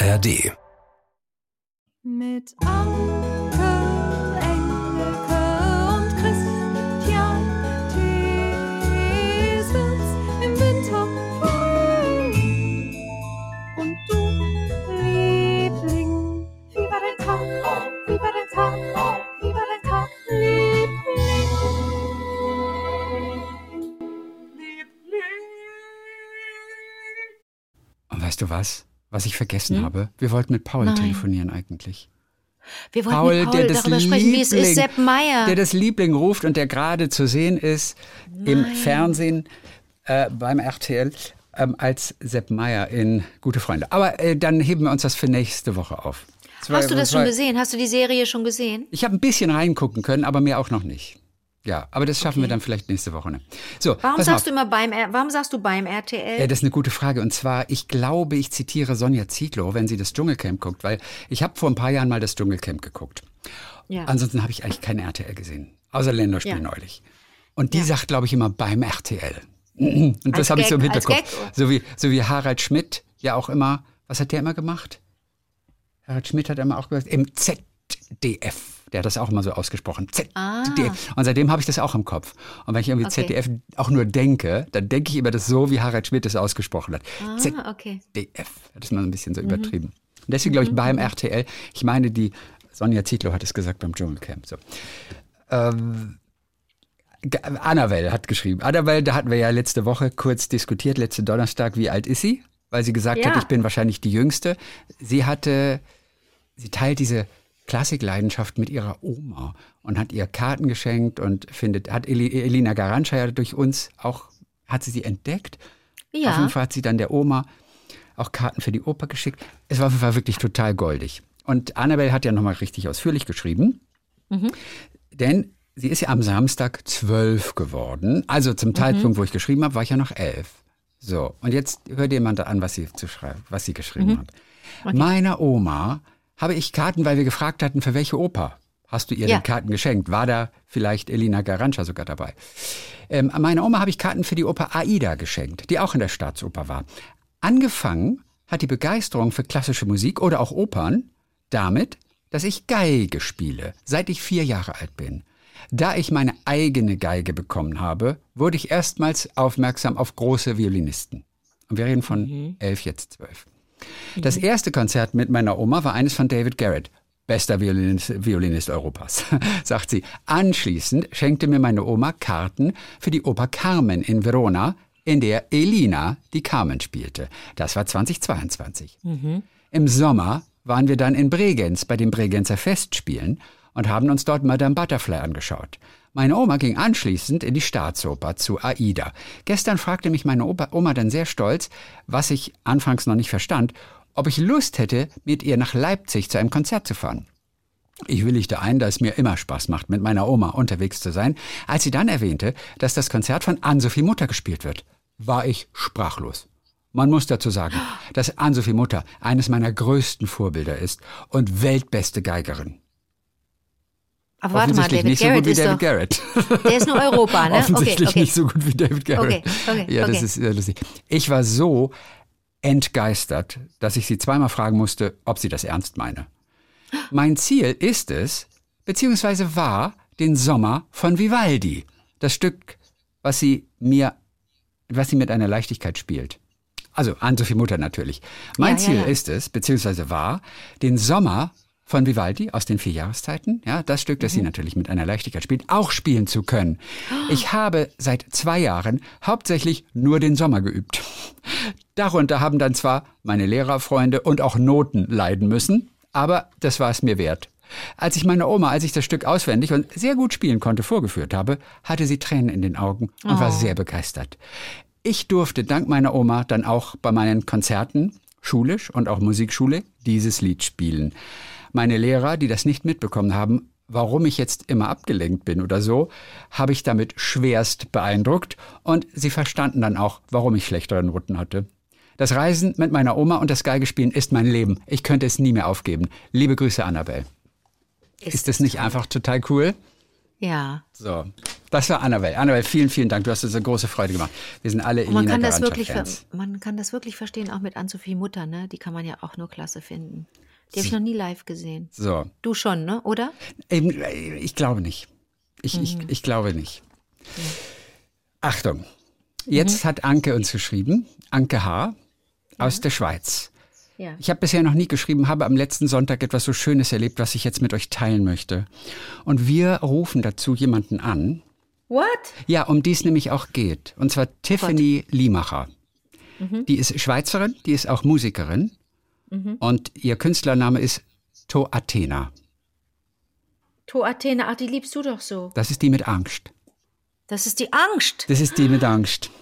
ARD. Mit Anke, Engelke und Christian Thiesens im Winter. Und du, Liebling, wie war dein Tag? Wie war dein Tag? Wie war dein Tag, Liebling? Und weißt du was? Was ich vergessen Hm? habe? Wir wollten mit Paul Nein. telefonieren eigentlich. Wir wollten mit Paul darüber sprechen, wie es ist, Sepp Meier. der das Liebling ruft und der gerade zu sehen ist im Fernsehen äh, beim RTL ähm, als Sepp Meier in Gute Freunde. Aber äh, dann heben wir uns das für nächste Woche auf. War- Hast du das es schon gesehen? Hast du die Serie schon gesehen? Ich habe ein bisschen reingucken können, aber mehr auch noch nicht. Ja, aber das schaffen wir Okay. dann vielleicht nächste Woche. Ne? So, Warum sagst du immer beim Warum sagst du beim RTL? Ja, das ist eine gute Frage. Und zwar, ich glaube, ich zitiere Sonja Zietlow, wenn sie das Dschungelcamp guckt, weil ich habe vor ein paar Jahren mal das Dschungelcamp geguckt. ja. Ansonsten habe ich eigentlich kein RTL gesehen, außer Länderspiel Ja. neulich. Und die Ja. sagt, glaube ich, immer beim RTL. Und das habe ich so im Hinterkopf. So wie, so wie Harald Schmidt ja auch immer, was hat der immer gemacht? Harald Schmidt hat immer auch gesagt, im ZDF. Der hat das auch immer so ausgesprochen. ZDF. Ah. Und seitdem habe ich das auch im Kopf. Und wenn ich irgendwie Okay. ZDF auch nur denke, dann denke ich immer das so, wie Harald Schmidt es ausgesprochen hat. ah, okay. ZDF. Das ist mal ein bisschen so Mhm. übertrieben. Und deswegen glaube ich beim RTL, ich meine, die Sonja Zietlow hat es gesagt beim Dschungelcamp. So. Ähm, Annabelle hat geschrieben. Annabelle, da hatten wir ja letzte Woche kurz diskutiert, letzte Donnerstag, wie alt ist sie? Weil sie gesagt Ja. hat, ich bin wahrscheinlich die Jüngste. Sie hatte, sie teilt diese Klassikleidenschaft mit ihrer Oma und hat ihr Karten geschenkt und findet, hat Eli, Elina Garantscha ja durch uns auch, hat sie sie entdeckt? Auf Ja. jeden Fall hat sie dann der Oma auch Karten für die Oper geschickt. Es war auf jeden Fall wirklich total goldig. Und Annabelle hat ja nochmal richtig ausführlich geschrieben. Denn sie ist ja am Samstag zwölf geworden. Also zum Zeitpunkt, wo ich geschrieben habe, war ich ja noch elf. So, und jetzt hört jemand an, was sie, zu schreiben, was sie geschrieben hat. Meiner Oma habe ich Karten, weil wir gefragt hatten, für welche Oper hast du ihr Ja. denn Karten geschenkt? War da vielleicht Elina Garantscha sogar dabei? Ähm, meiner Oma habe ich Karten für die Oper Aida geschenkt, die auch in der Staatsoper war. Angefangen hat die Begeisterung für klassische Musik oder auch Opern damit, dass ich Geige spiele, seit ich vier Jahre alt bin. Da ich meine eigene Geige bekommen habe, wurde ich erstmals aufmerksam auf große Violinisten. Und wir reden von elf, jetzt zwölf. Das erste Konzert mit meiner Oma war eines von David Garrett. Bester Violinist, Violinist Europas, sagt sie. Anschließend schenkte mir meine Oma Karten für die Oper Carmen in Verona, in der Elina die Carmen spielte. Das war 2022. Im Sommer waren wir dann in Bregenz bei den Bregenzer Festspielen und haben uns dort Madame Butterfly angeschaut. Meine Oma ging anschließend in die Staatsoper zu Aida. Gestern fragte mich meine Opa, Oma dann sehr stolz, was ich anfangs noch nicht verstand, ob ich Lust hätte, mit ihr nach Leipzig zu einem Konzert zu fahren. Ich willigte ein, da es mir immer Spaß macht, mit meiner Oma unterwegs zu sein. Als sie dann erwähnte, dass das Konzert von Ann-Sophie Mutter gespielt wird, war ich sprachlos. Man muss dazu sagen, dass Ann-Sophie Mutter eines meiner größten Vorbilder ist und weltbeste Geigerin. Aber warte mal, David nicht so Garrett gut wie David Garrett. der ist nur Europa, ne? Offensichtlich okay, okay. nicht so gut wie David Garrett. Okay, okay, ja, das ist sehr lustig. Ich war so entgeistert, dass ich sie zweimal fragen musste, ob sie das ernst meine. Mein Ziel ist es, beziehungsweise war, den Sommer von Vivaldi. Das Stück, was sie mir, was sie mit einer Leichtigkeit spielt. Also Ann-Sophie Mutter natürlich. Mein Ja, ja, Ziel ja. ist es, beziehungsweise war, den Sommer von Vivaldi aus den vier Jahreszeiten, ja, das Stück, das sie natürlich mit einer Leichtigkeit spielt, auch spielen zu können. Ich habe seit zwei Jahren hauptsächlich nur den Sommer geübt. Darunter haben dann zwar meine Lehrerfreunde und auch Noten leiden müssen, aber das war es mir wert. Als ich meine Oma, als ich das Stück auswendig und sehr gut spielen konnte, vorgeführt habe, hatte sie Tränen in den Augen und war sehr begeistert. Ich durfte dank meiner Oma dann auch bei meinen Konzerten, schulisch und auch Musikschule, dieses Lied spielen. Meine Lehrer, die das nicht mitbekommen haben, warum ich jetzt immer abgelenkt bin oder so, habe ich damit schwerst beeindruckt und sie verstanden dann auch, warum ich schlechtere Noten hatte. Das Reisen mit meiner Oma und das Geigespielen ist mein Leben. Ich könnte es nie mehr aufgeben. Liebe Grüße, Annabelle. Ist das nicht einfach total cool? Ja. So, das war Annabelle. Annabelle, vielen, vielen Dank. Du hast uns eine große Freude gemacht. Wir sind alle Elina man kann das wirklich, Fans. Man kann das wirklich verstehen, auch mit Ann-Sophie Mutter, ne? Die kann man ja auch nur klasse finden. Die habe ich noch nie live gesehen. So. Du schon, ne? Oder? Ich glaube nicht. Ich, mhm. ich, ich glaube nicht. Ja. Achtung. Jetzt mhm. hat Anke uns geschrieben, Anke H. Ja. aus der Schweiz. Ja. Ich habe bisher noch nie geschrieben, habe am letzten Sonntag etwas so Schönes erlebt, was ich jetzt mit euch teilen möchte. Und wir rufen dazu jemanden an. What? Ja, um die es nämlich auch geht. Und zwar Tiffany What? Liemacher. Mhm. Die ist Schweizerin, die ist auch Musikerin. Mhm. Und ihr Künstlername ist To Athena. To Athena, ach, die liebst du doch so. Das ist die mit Angst. Das ist die Angst. Das ist die mit Angst.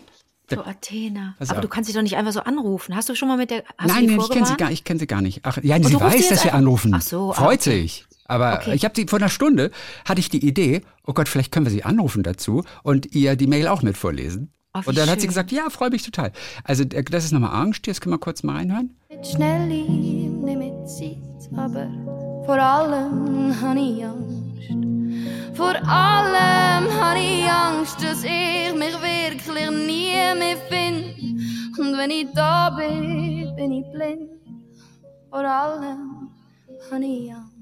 So, Athena. Also Aber du kannst sie doch nicht einfach so anrufen. Hast du schon mal mit der. Hast nein, nein, ich kenne sie gar, ich kenne sie gar nicht. Ach, ja, sie weiß, dass wir anrufen. Ach so. Freut okay. sich. Aber okay. ich habe sie vor einer Stunde hatte ich die Idee, oh Gott, vielleicht können wir sie anrufen dazu und ihr die Mail auch mit vorlesen. Oh, und dann schön. hat sie gesagt, ja, freue mich total. Also das ist nochmal Angst. Jetzt können wir kurz mal reinhören. Schnell lieb, mit Zeit, aber vor allem habe ich Angst. Vor allem habe ich Angst, dass ich mich wirklich nie mehr finde. Und wenn ich da bin, bin ich blind. Vor allem habe ich Angst.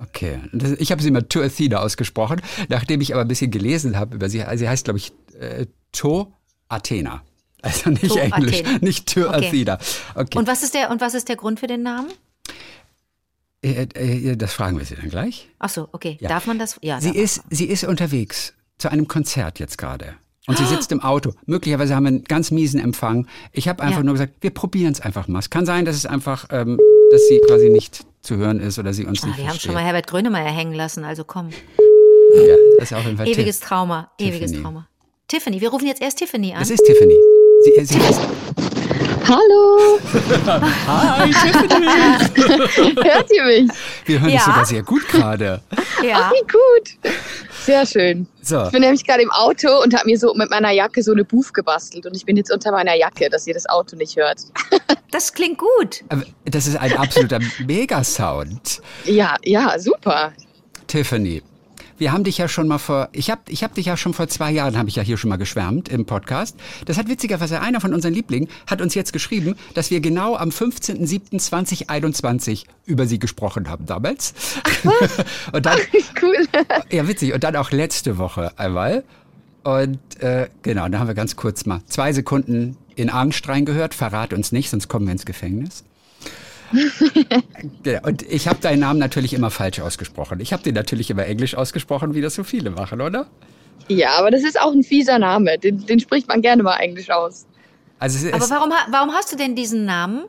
Okay, ich habe sie immer To Athena ausgesprochen, nachdem ich aber ein bisschen gelesen habe über sie. Sie heißt, glaube ich, äh, To Athena. Also nicht to Englisch, Athena. nicht To okay. Athena. Okay. Und was ist der und was ist der Grund für den Namen? Äh, äh, das fragen wir Sie dann gleich. Ach so, okay. Ja. Darf man das? Ja. Sie ist, sie ist unterwegs zu einem Konzert jetzt gerade. Und sie sitzt im Auto. Möglicherweise haben wir einen ganz miesen Empfang. Ich habe einfach ja. nur gesagt, wir probieren es einfach mal. Es kann sein, dass es einfach, ähm, dass sie quasi nicht zu hören ist oder sie uns ah, nicht Wir versteht. haben schon mal Herbert Grönemeyer hängen lassen, also komm. Ja, das ist auf jeden Fall Ewiges Trauma, ewiges Trauma. Tiffany, wir rufen jetzt erst Tiffany an. Das ist Tiffany. Sie, sie ist Hallo! Hi, Tiffany! Hört ihr mich? Wir hören ja. dich sogar sehr gut gerade. Ja. Ach, wie gut. Sehr schön. So. Ich bin nämlich gerade im Auto und habe mir so mit meiner Jacke so eine Buff gebastelt und ich bin jetzt unter meiner Jacke, dass ihr das Auto nicht hört. Das klingt gut. Das ist ein absoluter Megasound. Ja, ja, super. Tiffany, wir haben dich ja schon mal vor, ich habe ich hab dich ja schon vor zwei Jahren, habe ich ja hier schon mal geschwärmt im Podcast. Das hat witzigerweise einer von unseren Lieblingen, hat uns jetzt geschrieben, dass wir genau am 15.07.2021 über sie gesprochen haben damals. Ach, und dann, cool. Ja, witzig. Und dann auch letzte Woche einmal. Und äh, genau, da haben wir ganz kurz mal zwei Sekunden in Angst reingehört. Verrat uns nicht, sonst kommen wir ins Gefängnis. und ich habe deinen Namen natürlich immer falsch ausgesprochen. Ich habe den natürlich immer englisch ausgesprochen, wie das so viele machen, oder? Ja, aber das ist auch ein fieser Name. Den, den spricht man gerne mal englisch aus. Also aber warum, warum hast du denn diesen Namen?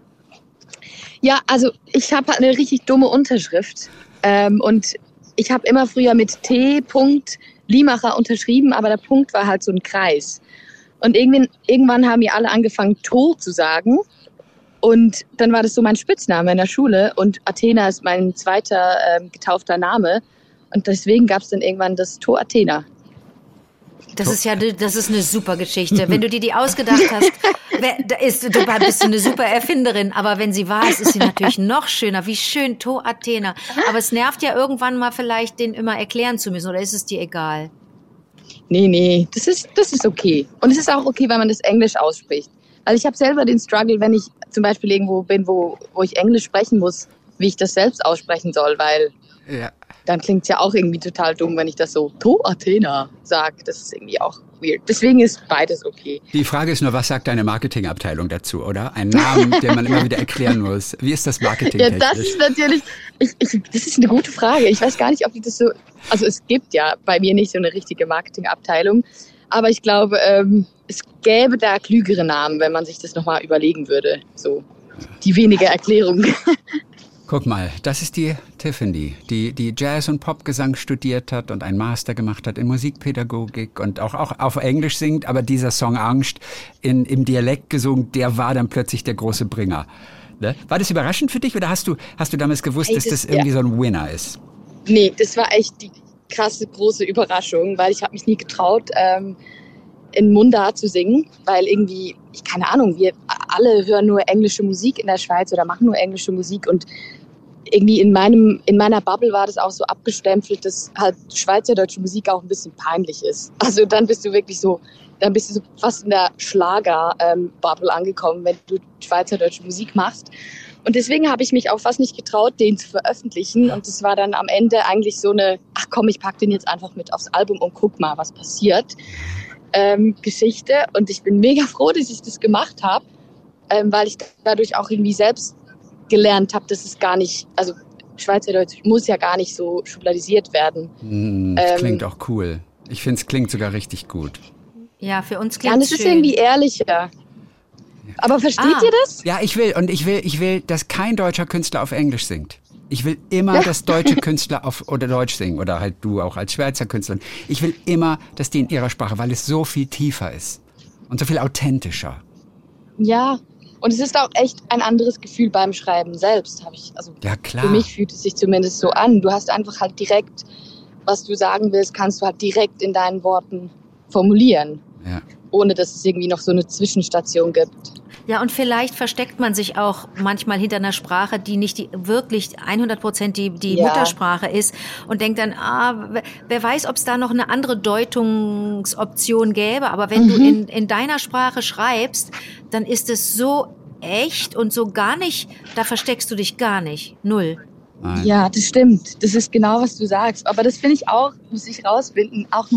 Ja, also ich habe eine richtig dumme Unterschrift. Ähm, und ich habe immer früher mit T. Limacher unterschrieben, aber der Punkt war halt so ein Kreis. Und irgendwann, irgendwann haben wir alle angefangen, To zu sagen. Und dann war das so mein Spitzname in der Schule und Athena ist mein zweiter äh, getaufter Name. Und deswegen gab es dann irgendwann das Tor Athena. Das ist ja, das ist eine super Geschichte. Wenn du dir die ausgedacht hast, ist, du bist eine super Erfinderin. Aber wenn sie wahr ist, ist sie natürlich noch schöner. Wie schön, To Athena. Aber es nervt ja irgendwann mal vielleicht, den immer erklären zu müssen. Oder ist es dir egal? Nee, nee, das ist, das ist okay. Und es ist auch okay, wenn man das Englisch ausspricht. Also ich habe selber den Struggle, wenn ich zum Beispiel irgendwo bin, wo, wo ich Englisch sprechen muss, wie ich das selbst aussprechen soll, weil ja. dann klingt es ja auch irgendwie total dumm, wenn ich das so To Athena sage. Das ist irgendwie auch weird. Deswegen ist beides okay. Die Frage ist nur, was sagt deine Marketingabteilung dazu, oder? Ein Namen, den man immer wieder erklären muss. Wie ist das Marketing? Ja, das ist natürlich, ich, ich, das ist eine gute Frage. Ich weiß gar nicht, ob die das so, also es gibt ja bei mir nicht so eine richtige Marketingabteilung. Aber ich glaube, ähm, es gäbe da klügere Namen, wenn man sich das nochmal überlegen würde. So die wenige Erklärung. Guck mal, das ist die Tiffany, die, die Jazz- und Popgesang studiert hat und einen Master gemacht hat in Musikpädagogik und auch, auch auf Englisch singt, aber dieser Song Angst in, im Dialekt gesungen, der war dann plötzlich der große Bringer. Ne? War das überraschend für dich oder hast du, hast du damals gewusst, hey, das, dass das irgendwie ja. so ein Winner ist? Nee, das war echt die krasse, große Überraschung, weil ich habe mich nie getraut, ähm, in Mundart zu singen, weil irgendwie, ich keine Ahnung, wir alle hören nur englische Musik in der Schweiz oder machen nur englische Musik und irgendwie in meinem, in meiner Bubble war das auch so abgestempelt, dass halt schweizerdeutsche Musik auch ein bisschen peinlich ist. Also dann bist du wirklich so, dann bist du so fast in der Schlager-Bubble angekommen, wenn du schweizerdeutsche Musik machst. Und deswegen habe ich mich auch fast nicht getraut, den zu veröffentlichen. Und es war dann am Ende eigentlich so eine, ach komm, ich pack den jetzt einfach mit aufs Album und guck mal, was passiert. Ähm, Geschichte. Und ich bin mega froh, dass ich das gemacht habe, ähm, weil ich dadurch auch irgendwie selbst gelernt habe, dass es gar nicht, also Schweizerdeutsch muss ja gar nicht so schubladisiert werden. Hm, das Ähm, klingt auch cool. Ich finde, es klingt sogar richtig gut. Ja, für uns Ja, klingt und es es ist schön. irgendwie ehrlicher. Aber versteht Ah. ihr das? Ja, ich will und ich will, ich will, dass kein deutscher Künstler auf Englisch singt. Ich will immer, dass deutsche Künstler auf oder Deutsch singen oder halt du auch als Schweizer Künstlerin. Ich will immer, dass die in ihrer Sprache, weil es so viel tiefer ist und so viel authentischer. Ja. Und es ist auch echt ein anderes Gefühl beim Schreiben selbst, habe ich. Also Ja klar. für mich fühlt es sich zumindest so an. Du hast einfach halt direkt, was du sagen willst, kannst du halt direkt in deinen Worten formulieren, Ja. Ohne dass es irgendwie noch so eine Zwischenstation gibt. Ja, und vielleicht versteckt man sich auch manchmal hinter einer Sprache, die nicht die, wirklich 100 Prozent die, die Ja. Muttersprache ist und denkt dann, ah, wer- weiß, ob es da noch eine andere Deutungsoption gäbe. Aber wenn du in, in deiner Sprache schreibst, dann ist es so echt und so gar nicht, da versteckst du dich gar nicht. Null. Nein. Ja, das stimmt. Das ist genau, was du sagst. Aber das finde ich auch, muss ich rausfinden, auch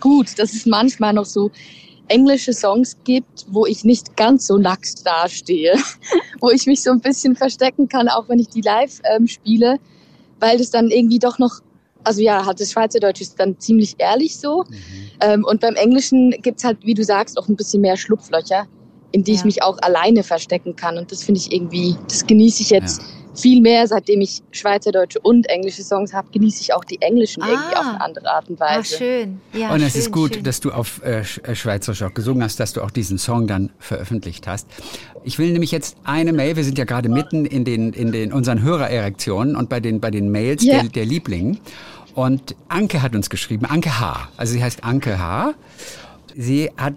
gut, dass es manchmal noch so englische Songs gibt, wo ich nicht ganz so nackt dastehe, wo ich mich so ein bisschen verstecken kann, auch wenn ich die live ähm, spiele, weil das dann irgendwie doch noch, also ja, halt das Schweizerdeutsch ist dann ziemlich ehrlich so. Ähm, und beim Englischen gibt's halt, wie du sagst, auch ein bisschen mehr Schlupflöcher, in die ich Ja. mich auch alleine verstecken kann. Und das finde ich irgendwie, das genieße ich jetzt viel mehr, seitdem ich Schweizerdeutsche und englische Songs habe, genieße ich auch die englischen irgendwie Ah. auf eine andere Art und Weise. schön. Ja, und es schön, ist gut, schön. dass du auf äh, äh, Schweizerisch auch gesungen hast, dass du auch diesen Song dann veröffentlicht hast. Ich will nämlich jetzt eine Mail, wir sind ja gerade mitten in den, in den unseren Hörererektionen und bei den, bei den Mails Ja. der, der Lieblingen. Und Anke hat uns geschrieben, Anke H. Also sie heißt Anke H. Sie hat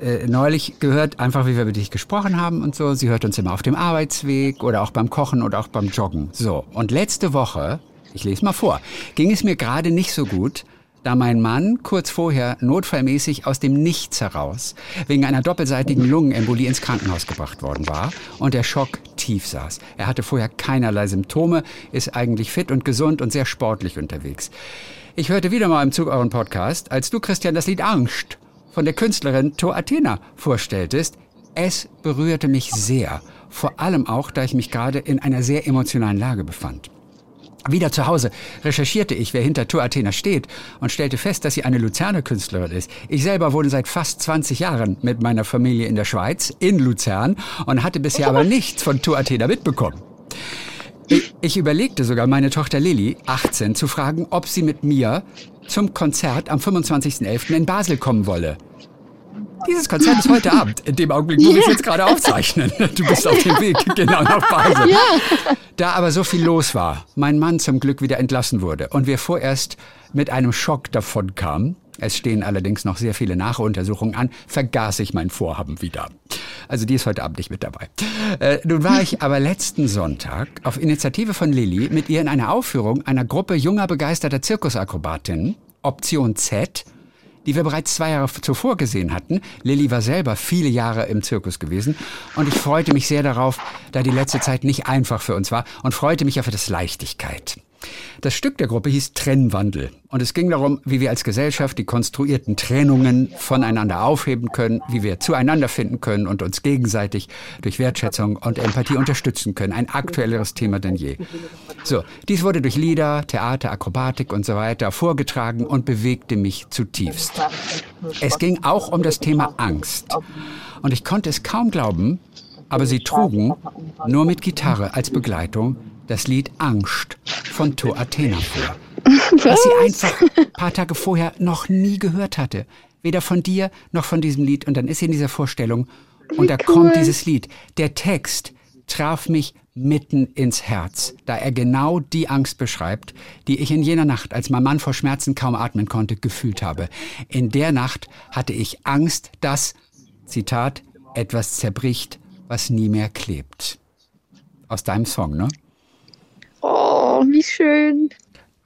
äh, neulich gehört, einfach wie wir über dich gesprochen haben und so. Sie hört uns immer auf dem Arbeitsweg oder auch beim Kochen oder auch beim Joggen. So, und letzte Woche, ich lese mal vor, ging es mir gerade nicht so gut, da mein Mann kurz vorher notfallmäßig aus dem Nichts heraus wegen einer doppelseitigen Lungenembolie ins Krankenhaus gebracht worden war und der Schock tief saß. Er hatte vorher keinerlei Symptome, ist eigentlich fit und gesund und sehr sportlich unterwegs. Ich hörte wieder mal im Zug euren Podcast, als du, Christian, das Lied Angst von der Künstlerin To Athena vorstelltest. Es berührte mich sehr. Vor allem auch, da ich mich gerade in einer sehr emotionalen Lage befand. Wieder zu Hause recherchierte ich, wer hinter Tour Athena steht und stellte fest, dass sie eine Luzerner Künstlerin ist. Ich selber wohne seit fast 20 Jahren mit meiner Familie in der Schweiz, in Luzern, und hatte bisher aber nichts von Tour Athena mitbekommen. Ich, ich überlegte sogar, meine Tochter Lilly, 18, zu fragen, ob sie mit mir zum Konzert am 25.11. in Basel kommen wolle. Dieses Konzert ist heute Abend, in dem Augenblick, wo wir es jetzt gerade aufzeichnen. Du bist auf dem Weg genau nach Basel. Da aber so viel los war, mein Mann zum Glück wieder entlassen wurde und wir vorerst mit einem Schock davon kamen, es stehen allerdings noch sehr viele Nachuntersuchungen an, vergaß ich mein Vorhaben wieder. Also die ist heute Abend nicht mit dabei. Äh, nun war ich aber letzten Sonntag auf Initiative von Lilly mit ihr in einer Aufführung einer Gruppe junger begeisterter Zirkusakrobatinnen, Option Z, die wir bereits zwei Jahre zuvor gesehen hatten. Lilly war selber viele Jahre im Zirkus gewesen und ich freute mich sehr darauf, da die letzte Zeit nicht einfach für uns war und freute mich auf das Leichtigkeit. Das Stück der Gruppe hieß Trennwandel und es ging darum, wie wir als Gesellschaft die konstruierten Trennungen voneinander aufheben können, wie wir zueinander finden können und uns gegenseitig durch Wertschätzung und Empathie unterstützen können. Ein aktuelleres Thema denn je. So, dies wurde durch Lieder, Theater, Akrobatik und so weiter vorgetragen und bewegte mich zutiefst. Es ging auch um das Thema Angst. Und ich konnte es kaum glauben, aber sie trugen nur mit Gitarre als Begleitung das Lied Angst von To Athena vor. Was sie einfach ein paar Tage vorher noch nie gehört hatte. Weder von dir noch von diesem Lied. Und dann ist sie in dieser Vorstellung und da kommt dieses Lied. Der Text traf mich mitten ins Herz, da er genau die Angst beschreibt, die ich in jener Nacht, als mein Mann vor Schmerzen kaum atmen konnte, gefühlt habe. In der Nacht hatte ich Angst, dass, Zitat, etwas zerbricht, was nie mehr klebt. Aus deinem Song, ne? Oh, wie schön.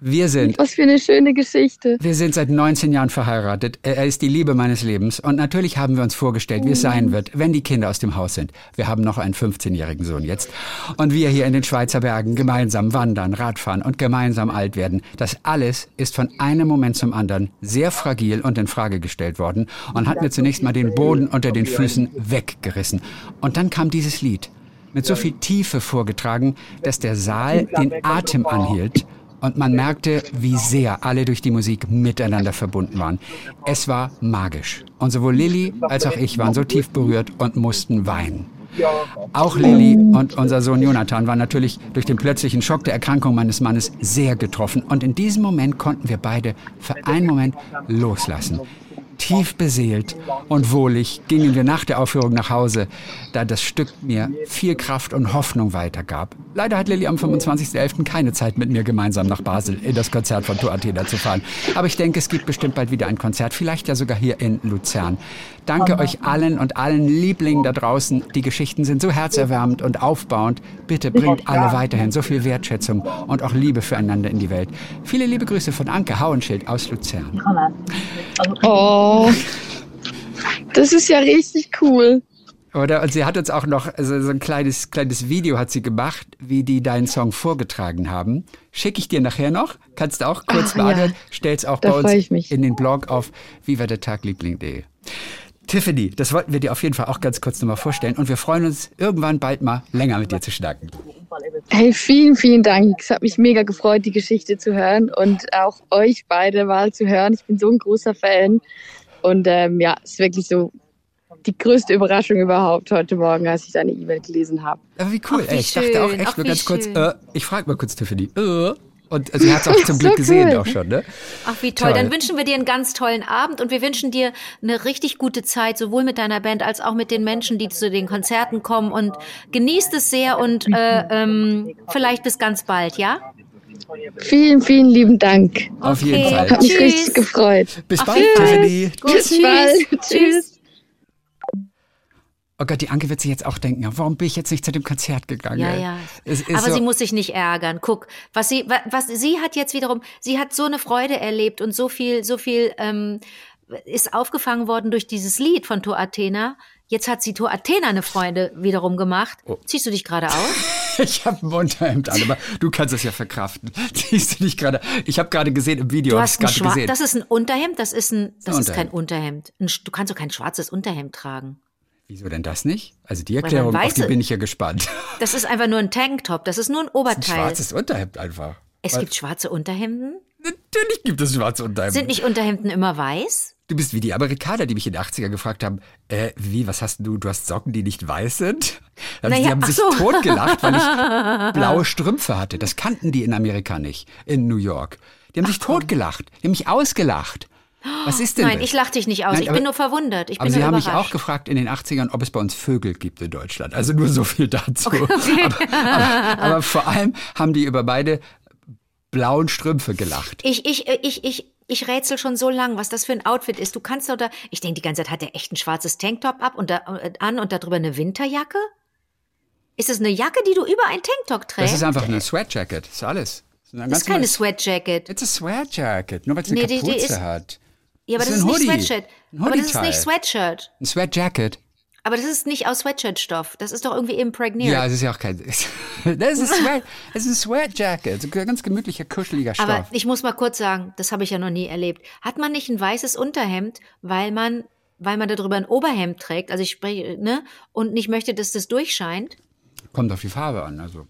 Wir sind Was für eine schöne Geschichte. Wir sind seit 19 Jahren verheiratet. Er ist die Liebe meines Lebens. Und natürlich haben wir uns vorgestellt, wie es sein wird, wenn die Kinder aus dem Haus sind. Wir haben noch einen 15-jährigen Sohn jetzt. Und wir hier in den Schweizer Bergen gemeinsam wandern, Radfahren und gemeinsam alt werden. Das alles ist von einem Moment zum anderen sehr fragil und in Frage gestellt worden und hat mir zunächst mal den Boden unter den Füßen weggerissen. Und dann kam dieses Lied. Mit so viel Tiefe vorgetragen, dass der Saal den Atem anhielt und man merkte, wie sehr alle durch die Musik miteinander verbunden waren. Es war magisch. Und sowohl Lilly als auch ich waren so tief berührt und mussten weinen. Auch Lilly und unser Sohn Jonathan waren natürlich durch den plötzlichen Schock der Erkrankung meines Mannes sehr getroffen. Und in diesem Moment konnten wir beide für einen Moment loslassen. Tief beseelt und wohlig gingen wir nach der Aufführung nach Hause, da das Stück mir viel Kraft und Hoffnung weitergab. Leider hat Lilly am 25.11. keine Zeit mit mir gemeinsam nach Basel in das Konzert von Tour Athena zu fahren. Aber ich denke, es gibt bestimmt bald wieder ein Konzert, vielleicht ja sogar hier in Luzern. Danke euch allen und allen Lieblingen da draußen. Die Geschichten sind so herzerwärmend und aufbauend. Bitte bringt alle weiterhin so viel Wertschätzung und auch Liebe füreinander in die Welt. Viele liebe Grüße von Anke Hauenschild aus Luzern. Oh, das ist ja richtig cool. Oder? Und sie hat uns auch noch also so ein kleines, kleines Video hat sie gemacht, wie die deinen Song vorgetragen haben. Schicke ich dir nachher noch. Kannst du auch kurz Ach, beantworten. ja. Stell's auch Da bei uns in den Blog auf vivadertagliebling.de. Tiffany, das wollten wir dir auf jeden Fall auch ganz kurz nochmal vorstellen. Und wir freuen uns, irgendwann bald mal länger mit dir zu schnacken. Hey, vielen, vielen Dank. Es hat mich mega gefreut, die Geschichte zu hören und auch euch beide mal zu hören. Ich bin so ein großer Fan. Und ähm, ja, es ist wirklich so die größte Überraschung überhaupt heute Morgen, als ich deine E-Mail gelesen habe. Aber wie cool, Ach, wie ey. Ich dachte auch schön, echt ach, nur ganz kurz, schön. äh, ich frage mal kurz Tiffany. Äh. Und sie hat es auch zum So Glück gesehen cool. auch schon, ne? Ach, wie toll. Toll. Dann wünschen wir dir einen ganz tollen Abend und wir wünschen dir eine richtig gute Zeit, sowohl mit deiner Band als auch mit den Menschen, die zu den Konzerten kommen. Und genießt es sehr und äh, ähm, vielleicht bis ganz bald, ja? Vielen, vielen lieben Dank. Auf jeden Okay. Fall. Hat mich Tschüss. richtig gefreut. Bis Auf bald, jeden. Tiffany. Bis tschüss. bald. Tschüss. Oh Gott, die Anke wird sich jetzt auch denken, warum bin ich jetzt nicht zu dem Konzert gegangen? Ja, ja. Aber so, sie muss sich nicht ärgern. Guck, was sie, wa- was sie hat jetzt wiederum, sie hat so eine Freude erlebt und so viel, so viel ähm, ist aufgefangen worden durch dieses Lied von Tor Athena. Jetzt hat sie Tor Athena eine Freude wiederum gemacht. Oh. Ziehst du dich gerade aus? ich habe ein Unterhemd an, aber du kannst es ja verkraften. Siehst du nicht gerade? Ich habe gerade gesehen im Video, Du hast ein gesehen. Das ist ein Unterhemd. Das ist ein, das Ein ist kein Unterhemd. Ein, du kannst doch kein schwarzes Unterhemd tragen. Wieso denn das nicht? Also die Erklärung, auf die bin ich ja gespannt. Das ist einfach nur ein Tanktop. Das ist nur ein Ein Oberteil. schwarzes Unterhemd einfach. es Weil- gibt schwarze Unterhemden. Natürlich gibt es schwarze Unterhemden. Sind nicht Unterhemden immer weiß? Du bist wie die Amerikaner, die mich in den 80er gefragt haben, äh, wie, was hast du, du hast Socken, die nicht weiß sind? Also Naja, die haben ach sich so. totgelacht, weil ich blaue Strümpfe hatte. Das kannten die in Amerika nicht, in New York. Die haben sich totgelacht, die haben mich ausgelacht. Was ist denn Nein, das? ich lach dich nicht aus. Nein, ich aber- bin nur verwundert. Ich Aber bin sie haben mich auch gefragt in den 80ern, ob es bei uns Vögel gibt in Deutschland. Also nur so viel dazu. Aber, aber, aber vor allem haben die über beide blauen Strümpfe gelacht. Ich, ich, ich, ich, ich rätsel schon so lang, was das für ein Outfit ist. Du kannst doch da, ich denke die ganze Zeit, hat er echt ein schwarzes Tanktop ab und da, äh, an und darüber eine Winterjacke? Ist es eine Jacke, die du über ein Tanktop Das trägst? ist einfach eine Sweatjacket, das ist alles. Das ist, Das ist keine Sweatjacket. It's a Sweatjacket, nur weil es eine Nee, die- die Kapuze ist- hat. Ja, aber Das das ist ist nicht. Sweatshirt. Ein Aber das ist nicht. Sweatshirt. Ein Sweatjacket. Aber das ist nicht aus Sweatshirt-Stoff. Das ist doch irgendwie imprägniert. Ja, es ist ja auch kein. Das ist ein Sweat, es ist ein Sweatjacket, ein ganz gemütlicher, kuscheliger Stoff. Aber ich muss mal kurz sagen, das habe ich ja noch nie erlebt. Hat man nicht ein weißes Unterhemd, weil man, weil man darüber ein Oberhemd trägt, also ich spreche, ne, und nicht möchte, dass das durchscheint? Kommt auf die Farbe an. Also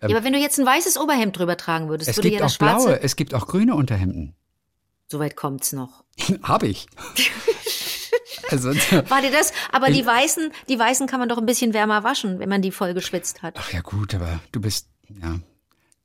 ja, aber wenn du jetzt ein weißes Oberhemd drüber tragen würdest, es würde gibt ja auch das schwarze. blaue, es gibt auch grüne Unterhemden. Soweit kommt's noch. Hab ich. also War dir das? Aber die weißen, die weißen kann man doch ein bisschen wärmer waschen, wenn man die voll geschwitzt hat. ach ja gut, aber du bist ja.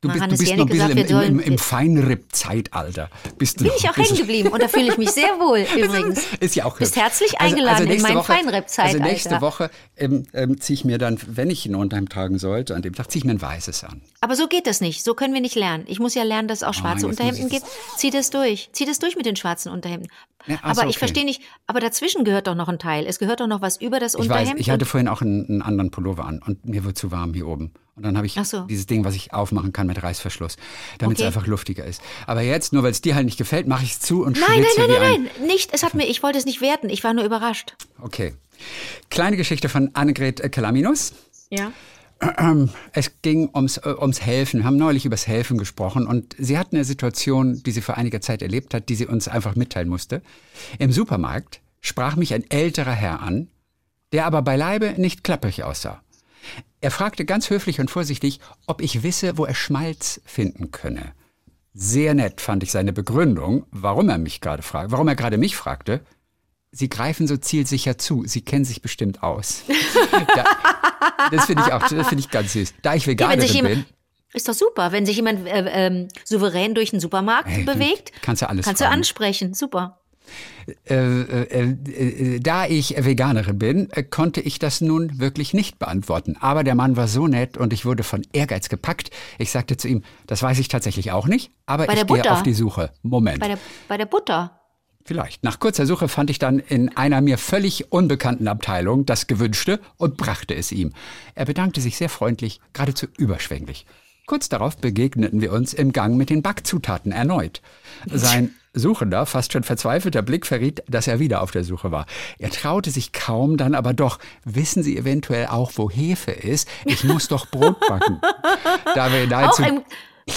Du bist, du bist noch ein bisschen sagt, im, im, im, Feinripp-Zeitalter. Bin ich auch hängen geblieben und da fühle ich mich sehr wohl übrigens. Ist ja auch Bist herzlich eingeladen in nächste mein Woche, Feinripp-Zeitalter. Also nächste Woche ähm, ähm, ziehe ich mir dann, wenn ich ein Unterhemd tragen sollte, an dem Tag ziehe ich mir ein weißes an. Aber so geht das nicht. So können wir nicht lernen. Ich muss ja lernen, dass es auch schwarze Oh Unterhemden gibt. Zieh das durch. Zieh das durch mit den schwarzen Unterhemden. Ja, ach aber ich okay. verstehe nicht, aber dazwischen gehört doch noch ein Teil. Es gehört doch noch was über das Ich Unterhemd. weiß, ich hatte vorhin auch einen, einen anderen Pullover an und mir wird zu warm hier oben. Und dann habe ich so. dieses Ding, was ich aufmachen kann mit Reißverschluss, damit Okay. es einfach luftiger ist. Aber jetzt, nur weil es dir halt nicht gefällt, mache ich es zu und Nein, nein, nein, nein, ein. nein, nicht. Es hat mir, ich wollte es nicht werten. Ich war nur überrascht. Okay. Kleine Geschichte von Annegret äh, Kalaminus. Ja. Es ging ums, äh, ums Helfen. Wir haben neulich übers Helfen gesprochen und sie hat eine Situation, die sie vor einiger Zeit erlebt hat, die sie uns einfach mitteilen musste. Im Supermarkt sprach mich ein älterer Herr an, der aber beileibe nicht klapprig aussah. Er fragte ganz höflich und vorsichtig, ob ich wisse, wo er Schmalz finden könne. Sehr nett fand ich seine Begründung, warum er mich gerade fragt, warum er gerade mich fragte. Sie greifen so zielsicher zu. Sie kennen sich bestimmt aus. da, das finde ich auch, das finde ich ganz süß. Da ich Ja, Veganerin sich bin, ist doch super, wenn sich jemand äh, ähm, souverän durch den Supermarkt Hey, du bewegt, kannst du alles kannst du fragen. ansprechen. Super. äh, äh, äh, da ich Veganerin bin, äh, konnte ich das nun wirklich nicht beantworten. Aber der Mann war so nett und ich wurde von Ehrgeiz gepackt. Ich sagte zu ihm, das weiß ich tatsächlich auch nicht, aber Bei ich gehe auf die Suche. Moment. Bei der, bei der Butter. Vielleicht. Nach kurzer Suche fand ich dann in einer mir völlig unbekannten Abteilung das Gewünschte und brachte es ihm. Er bedankte sich sehr freundlich, geradezu überschwänglich. Kurz darauf begegneten wir uns im Gang mit den Backzutaten erneut. Sein suchender, fast schon verzweifelter Blick verriet, dass er wieder auf der Suche war. Er traute sich kaum, dann aber doch. Wissen Sie eventuell auch, wo Hefe ist? Ich muss doch Brot backen. Da wir Auch nahezu im,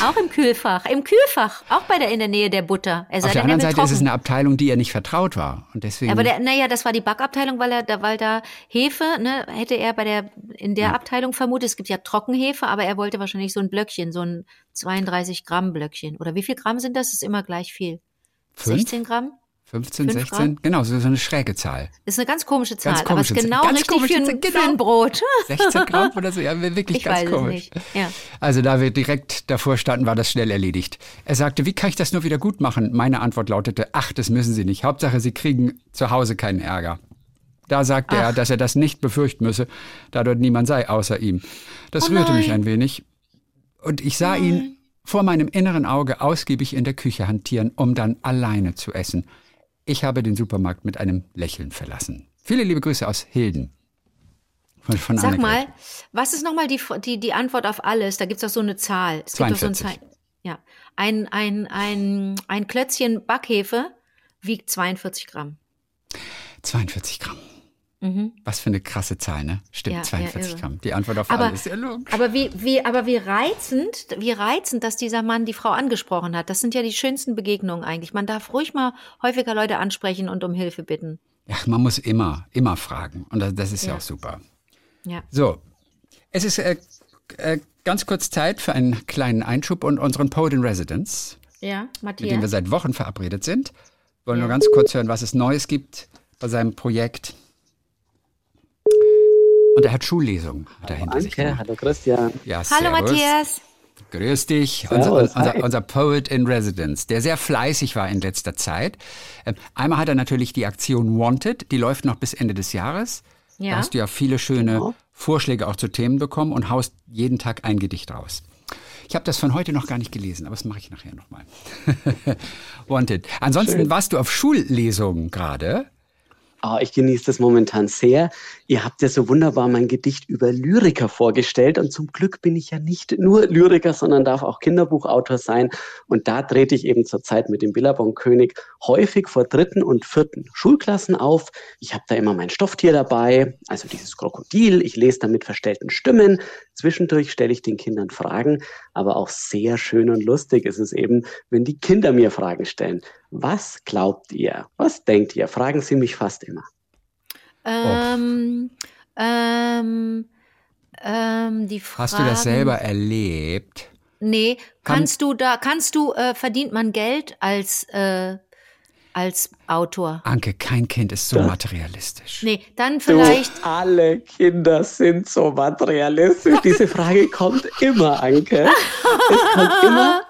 auch im Kühlfach. Im Kühlfach. Auch bei der, in der Nähe der Butter. Er auf der er anderen Seite ist es eine Abteilung, die ihr nicht vertraut war. Und deswegen. Aber der, naja, das war die Backabteilung, weil er, da, weil da Hefe, ne, hätte er bei der, in der Abteilung vermutet. Es gibt ja Trockenhefe, aber er wollte wahrscheinlich so ein Blöckchen, so ein 32 Gramm Blöckchen. Oder wie viel Gramm sind das? Ist immer gleich viel. Fünf? 16 Gramm? 15, Fünf 16? Gramm? Genau, so, so eine schräge Zahl. Ist eine ganz komische Zahl, Ganz aber es komische ist genau Zahl. Ganz richtig für Zahl, für ein genau. Brot. 16 Gramm oder so, ja, wirklich Ich ganz komisch. Ja. Also da wir direkt davor standen, war das schnell erledigt. Er sagte, wie kann ich das nur wieder gut machen? Meine Antwort lautete, ach, das müssen Sie nicht. Hauptsache, Sie kriegen zu Hause keinen Ärger. Da sagte er, dass er das nicht befürchten müsse, da dort niemand sei außer ihm. Das Oh rührte mich nein. ein wenig. Und ich sah ihn vor meinem inneren Auge ausgiebig in der Küche hantieren, um dann alleine zu essen. Ich habe den Supermarkt mit einem Lächeln verlassen. Viele liebe Grüße aus Hilden. Von, von Sag mal, was ist nochmal die, die, die Antwort auf alles? Da gibt's doch so eine Zahl. Es gibt doch so eine 42. Zahl. Ja. Ein, ein, ein, ein Klötzchen Backhefe wiegt 42 Gramm. 42 Gramm. Mhm. Was für eine krasse Zahl, ne? Stimmt, Ja, ja, 42 irre. Gramm. Die Antwort auf Aber- alles. Ja, logisch. Aber wie, wie, aber wie reizend, wie reizend, dass dieser Mann die Frau angesprochen hat. Das sind ja die schönsten Begegnungen eigentlich. Man darf ruhig mal häufiger Leute ansprechen und um Hilfe bitten. Ja, man muss immer, immer fragen. Und das, das ist ja. Ja. auch super. Ja. So, es ist äh, äh, ganz kurz Zeit für einen kleinen Einschub und unseren Poet in Residence, Ja, mit dem wir Matthias. seit Wochen verabredet sind. Wollen Ja. nur ganz kurz hören, was es Neues gibt bei seinem Projekt. Und er hat Schullesungen dahinter sich Danke, gemacht. hallo Christian. Ja, Hallo servus. Matthias. Grüß dich, unser, unser, unser Poet in Residence, der sehr fleißig war in letzter Zeit. Ähm, Einmal hat er natürlich die Aktion Wanted, die läuft noch bis Ende des Jahres. Ja. Da hast du ja viele schöne Genau. Vorschläge auch zu Themen bekommen und haust jeden Tag ein Gedicht raus. Ich habe das von heute noch gar nicht gelesen, aber das mache ich nachher nochmal. Wanted. Ansonsten warst du auf Schullesungen gerade. Ah, ich genieße das momentan sehr. Ihr habt ja so wunderbar mein Gedicht über Lyriker vorgestellt und zum Glück bin ich ja nicht nur Lyriker, sondern darf auch Kinderbuchautor sein. Und da trete ich eben zurzeit mit dem Billabong-König häufig vor dritten und vierten Schulklassen auf. Ich habe da immer mein Stofftier dabei, also dieses Krokodil. Ich lese da mit verstellten Stimmen. Zwischendurch stelle ich den Kindern Fragen, aber auch sehr schön und lustig ist es eben, wenn die Kinder mir Fragen stellen. Was glaubt ihr? Was denkt ihr? Fragen sie mich fast immer. Ähm, ähm, ähm, die Frage. Hast du das selber erlebt? Nee, Kann- kannst du da, kannst du, äh, verdient man Geld als, äh, als Autor? Anke, kein Kind ist so materialistisch. Nee, dann vielleicht, Du, alle Kinder sind so materialistisch. Diese Frage kommt immer, Anke. Es kommt immer,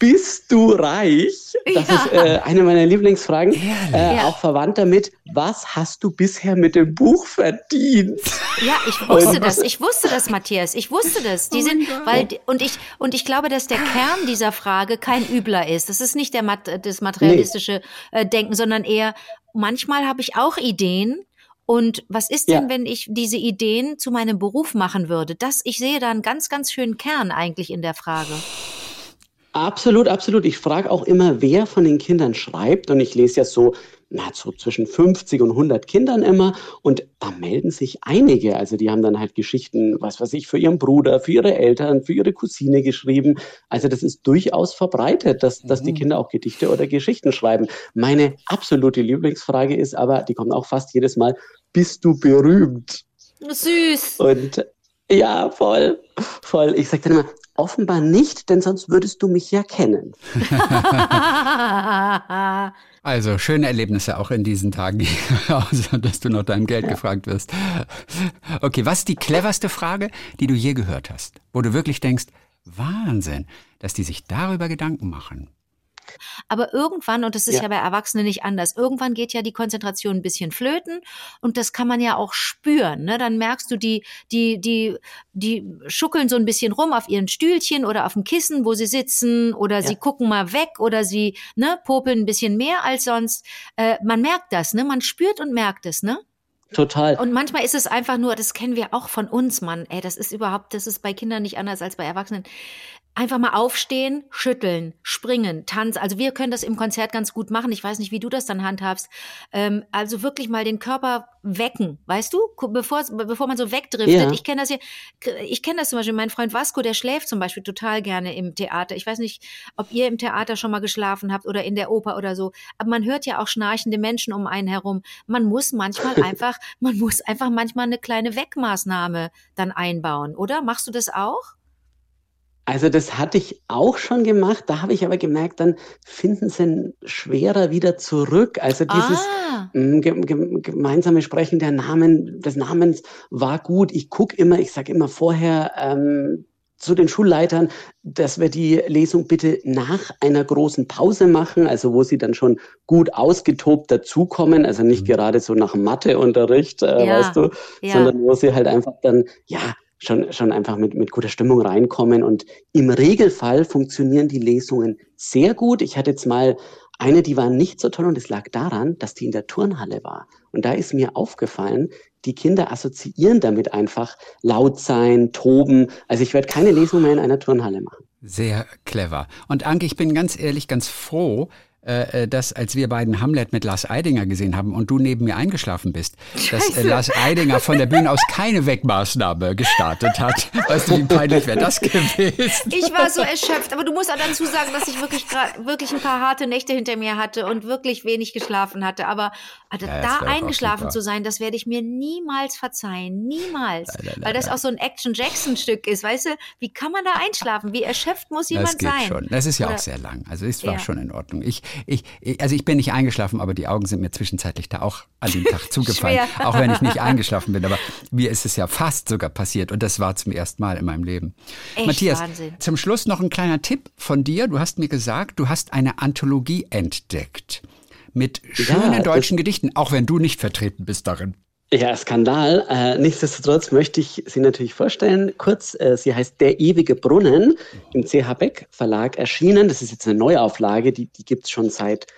bist du reich? Das Ja. ist äh, eine meiner Lieblingsfragen. Äh, Ja. Auch verwandt damit, was hast du bisher mit dem Buch verdient? ja, ich wusste Und- das, ich wusste das, Matthias, ich wusste das. Die sind, weil, und ich, und ich glaube, dass der Kern dieser Frage kein übler ist. Das ist nicht der, Mat- das materialistische äh, Denken, sondern eher, manchmal habe ich auch Ideen Und was ist Ja. denn, wenn ich diese Ideen zu meinem Beruf machen würde? Das, ich sehe da einen ganz, ganz schönen Kern eigentlich in der Frage. Absolut, absolut. Ich frage auch immer, wer von den Kindern schreibt. Und ich lese ja so, na, so zwischen 50 und 100 Kindern immer. Und da melden sich einige. Also die haben dann halt Geschichten, was weiß ich, für ihren Bruder, für ihre Eltern, für ihre Cousine geschrieben. Also das ist durchaus verbreitet, dass, dass die Kinder auch Gedichte oder Geschichten schreiben. Meine absolute Lieblingsfrage ist aber, die kommt auch fast jedes Mal, bist du berühmt? Süß. Und ja, voll, voll. Ich sage dann immer, offenbar nicht, denn sonst würdest du mich ja kennen. Also schöne Erlebnisse auch in diesen Tagen, außer dass du nach deinem Geld gefragt wirst. Okay, was ist die cleverste Frage, die du je gehört hast? Wo du wirklich denkst, Wahnsinn, dass die sich darüber Gedanken machen. Aber irgendwann, und das ist ja. Ja. bei Erwachsenen nicht anders, irgendwann geht ja die Konzentration ein bisschen flöten und das kann man ja auch spüren. Ne? Dann merkst du, die, die, die, die schuckeln so ein bisschen rum auf ihren Stühlchen oder auf dem Kissen, wo sie sitzen oder sie gucken mal weg oder sie ne, popeln ein bisschen mehr als sonst. Äh, man merkt das, ne? Man spürt und merkt es, ne? Total. Und manchmal ist es einfach nur, das kennen wir auch von uns, Mann. Ey, das ist überhaupt, das ist bei Kindern nicht anders als bei Erwachsenen. Einfach mal aufstehen, schütteln, springen, tanzen. Also wir können das im Konzert ganz gut machen. Ich weiß nicht, wie du das dann handhabst. Ähm, also wirklich mal den Körper wecken, weißt du? Bevor, bevor man so wegdriftet. Ja. Ich kenne das hier, ich kenne das zum Beispiel. Mein Freund Vasco, der schläft zum Beispiel total gerne im Theater. Ich weiß nicht, ob ihr im Theater schon mal geschlafen habt oder in der Oper oder so. Aber man hört ja auch schnarchende Menschen um einen herum. Man muss manchmal einfach, man muss einfach manchmal eine kleine Wegmaßnahme dann einbauen, oder? Machst du das auch? Also das hatte ich auch schon gemacht, da habe ich aber gemerkt, dann finden sie schwerer wieder zurück. Also dieses ah, mm, ge ge gemeinsame Sprechen der Namen, des Namens war gut. Ich gucke immer, ich sage immer vorher ähm, zu den Schulleitern, dass wir die Lesung bitte nach einer großen Pause machen, also wo sie dann schon gut ausgetobt dazukommen, also nicht gerade so nach Matheunterricht, äh, Ja, weißt du, ja. sondern wo sie halt einfach dann, ja, schon, schon einfach mit, mit guter Stimmung reinkommen. Und im Regelfall funktionieren die Lesungen sehr gut. Ich hatte jetzt mal eine, die war nicht so toll und es lag daran, dass die in der Turnhalle war. Und da ist mir aufgefallen, die Kinder assoziieren damit einfach laut sein, toben. Also ich werde keine Lesung mehr in einer Turnhalle machen. Sehr clever. Und Anke, ich bin ganz ehrlich ganz froh, äh, dass als wir beiden Hamlet mit Lars Eidinger gesehen haben und du neben mir eingeschlafen bist, dass äh, Lars Eidinger von der Bühne aus keine Wegmaßnahme gestartet hat. Weißt du, wie peinlich wäre das gewesen? ich war so erschöpft, aber du musst auch dazu sagen, dass ich wirklich wirklich ein paar harte Nächte hinter mir hatte und wirklich wenig geschlafen hatte. Aber also Ja, da eingeschlafen zu sein, das werde ich mir niemals verzeihen. Niemals. Leider, Weil das leider. auch so ein Action-Jackson-Stück ist. Weißt du, wie kann man da einschlafen? Wie erschöpft muss jemand Das geht sein? schon. Das ist ja Oder- auch sehr lang. Also es war Ja. schon in Ordnung. Ich, ich, ich, also ich bin nicht eingeschlafen, aber die Augen sind mir zwischenzeitlich da auch an den Tag zugefallen. Auch wenn ich nicht eingeschlafen bin. Aber mir ist es ja fast sogar passiert und das war zum ersten Mal in meinem Leben. Echt Matthias, Wahnsinn. zum Schluss noch ein kleiner Tipp von dir. Du hast mir gesagt, du hast eine Anthologie entdeckt mit schönen das- deutschen Gedichten, auch wenn du nicht vertreten bist darin. Ja, Skandal. Äh, nichtsdestotrotz möchte ich Sie natürlich vorstellen. Kurz, äh, sie heißt Der ewige Brunnen im CH Beck Verlag erschienen. Das ist jetzt eine Neuauflage, die, die gibt's schon seit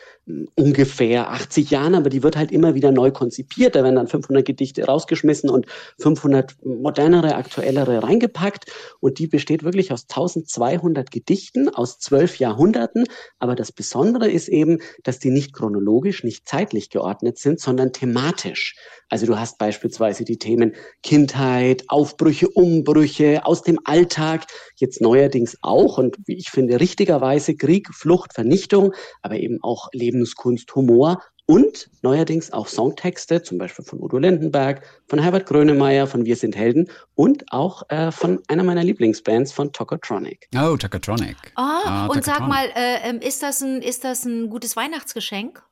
ungefähr 80 Jahren, aber die wird halt immer wieder neu konzipiert. Da werden dann 500 Gedichte rausgeschmissen und 500 modernere, aktuellere reingepackt. Und die besteht wirklich aus 1200 Gedichten aus zwölf Jahrhunderten. Aber das Besondere ist eben, dass die nicht chronologisch, nicht zeitlich geordnet sind, sondern thematisch. Also du hast beispielsweise die Themen Kindheit, Aufbrüche, Umbrüche aus dem Alltag, jetzt neuerdings auch und wie ich finde richtigerweise Krieg, Flucht, Vernichtung, aber eben auch Lebenskunst, Humor und neuerdings auch Songtexte, zum Beispiel von Udo Lindenberg, von Herbert Grönemeyer, von Wir sind Helden und auch äh, von einer meiner Lieblingsbands von Tokotronic. Oh, Takatronic. Ah, und sag Takatronic. mal, äh, ähm, ist, das ein, ist das ein gutes Weihnachtsgeschenk?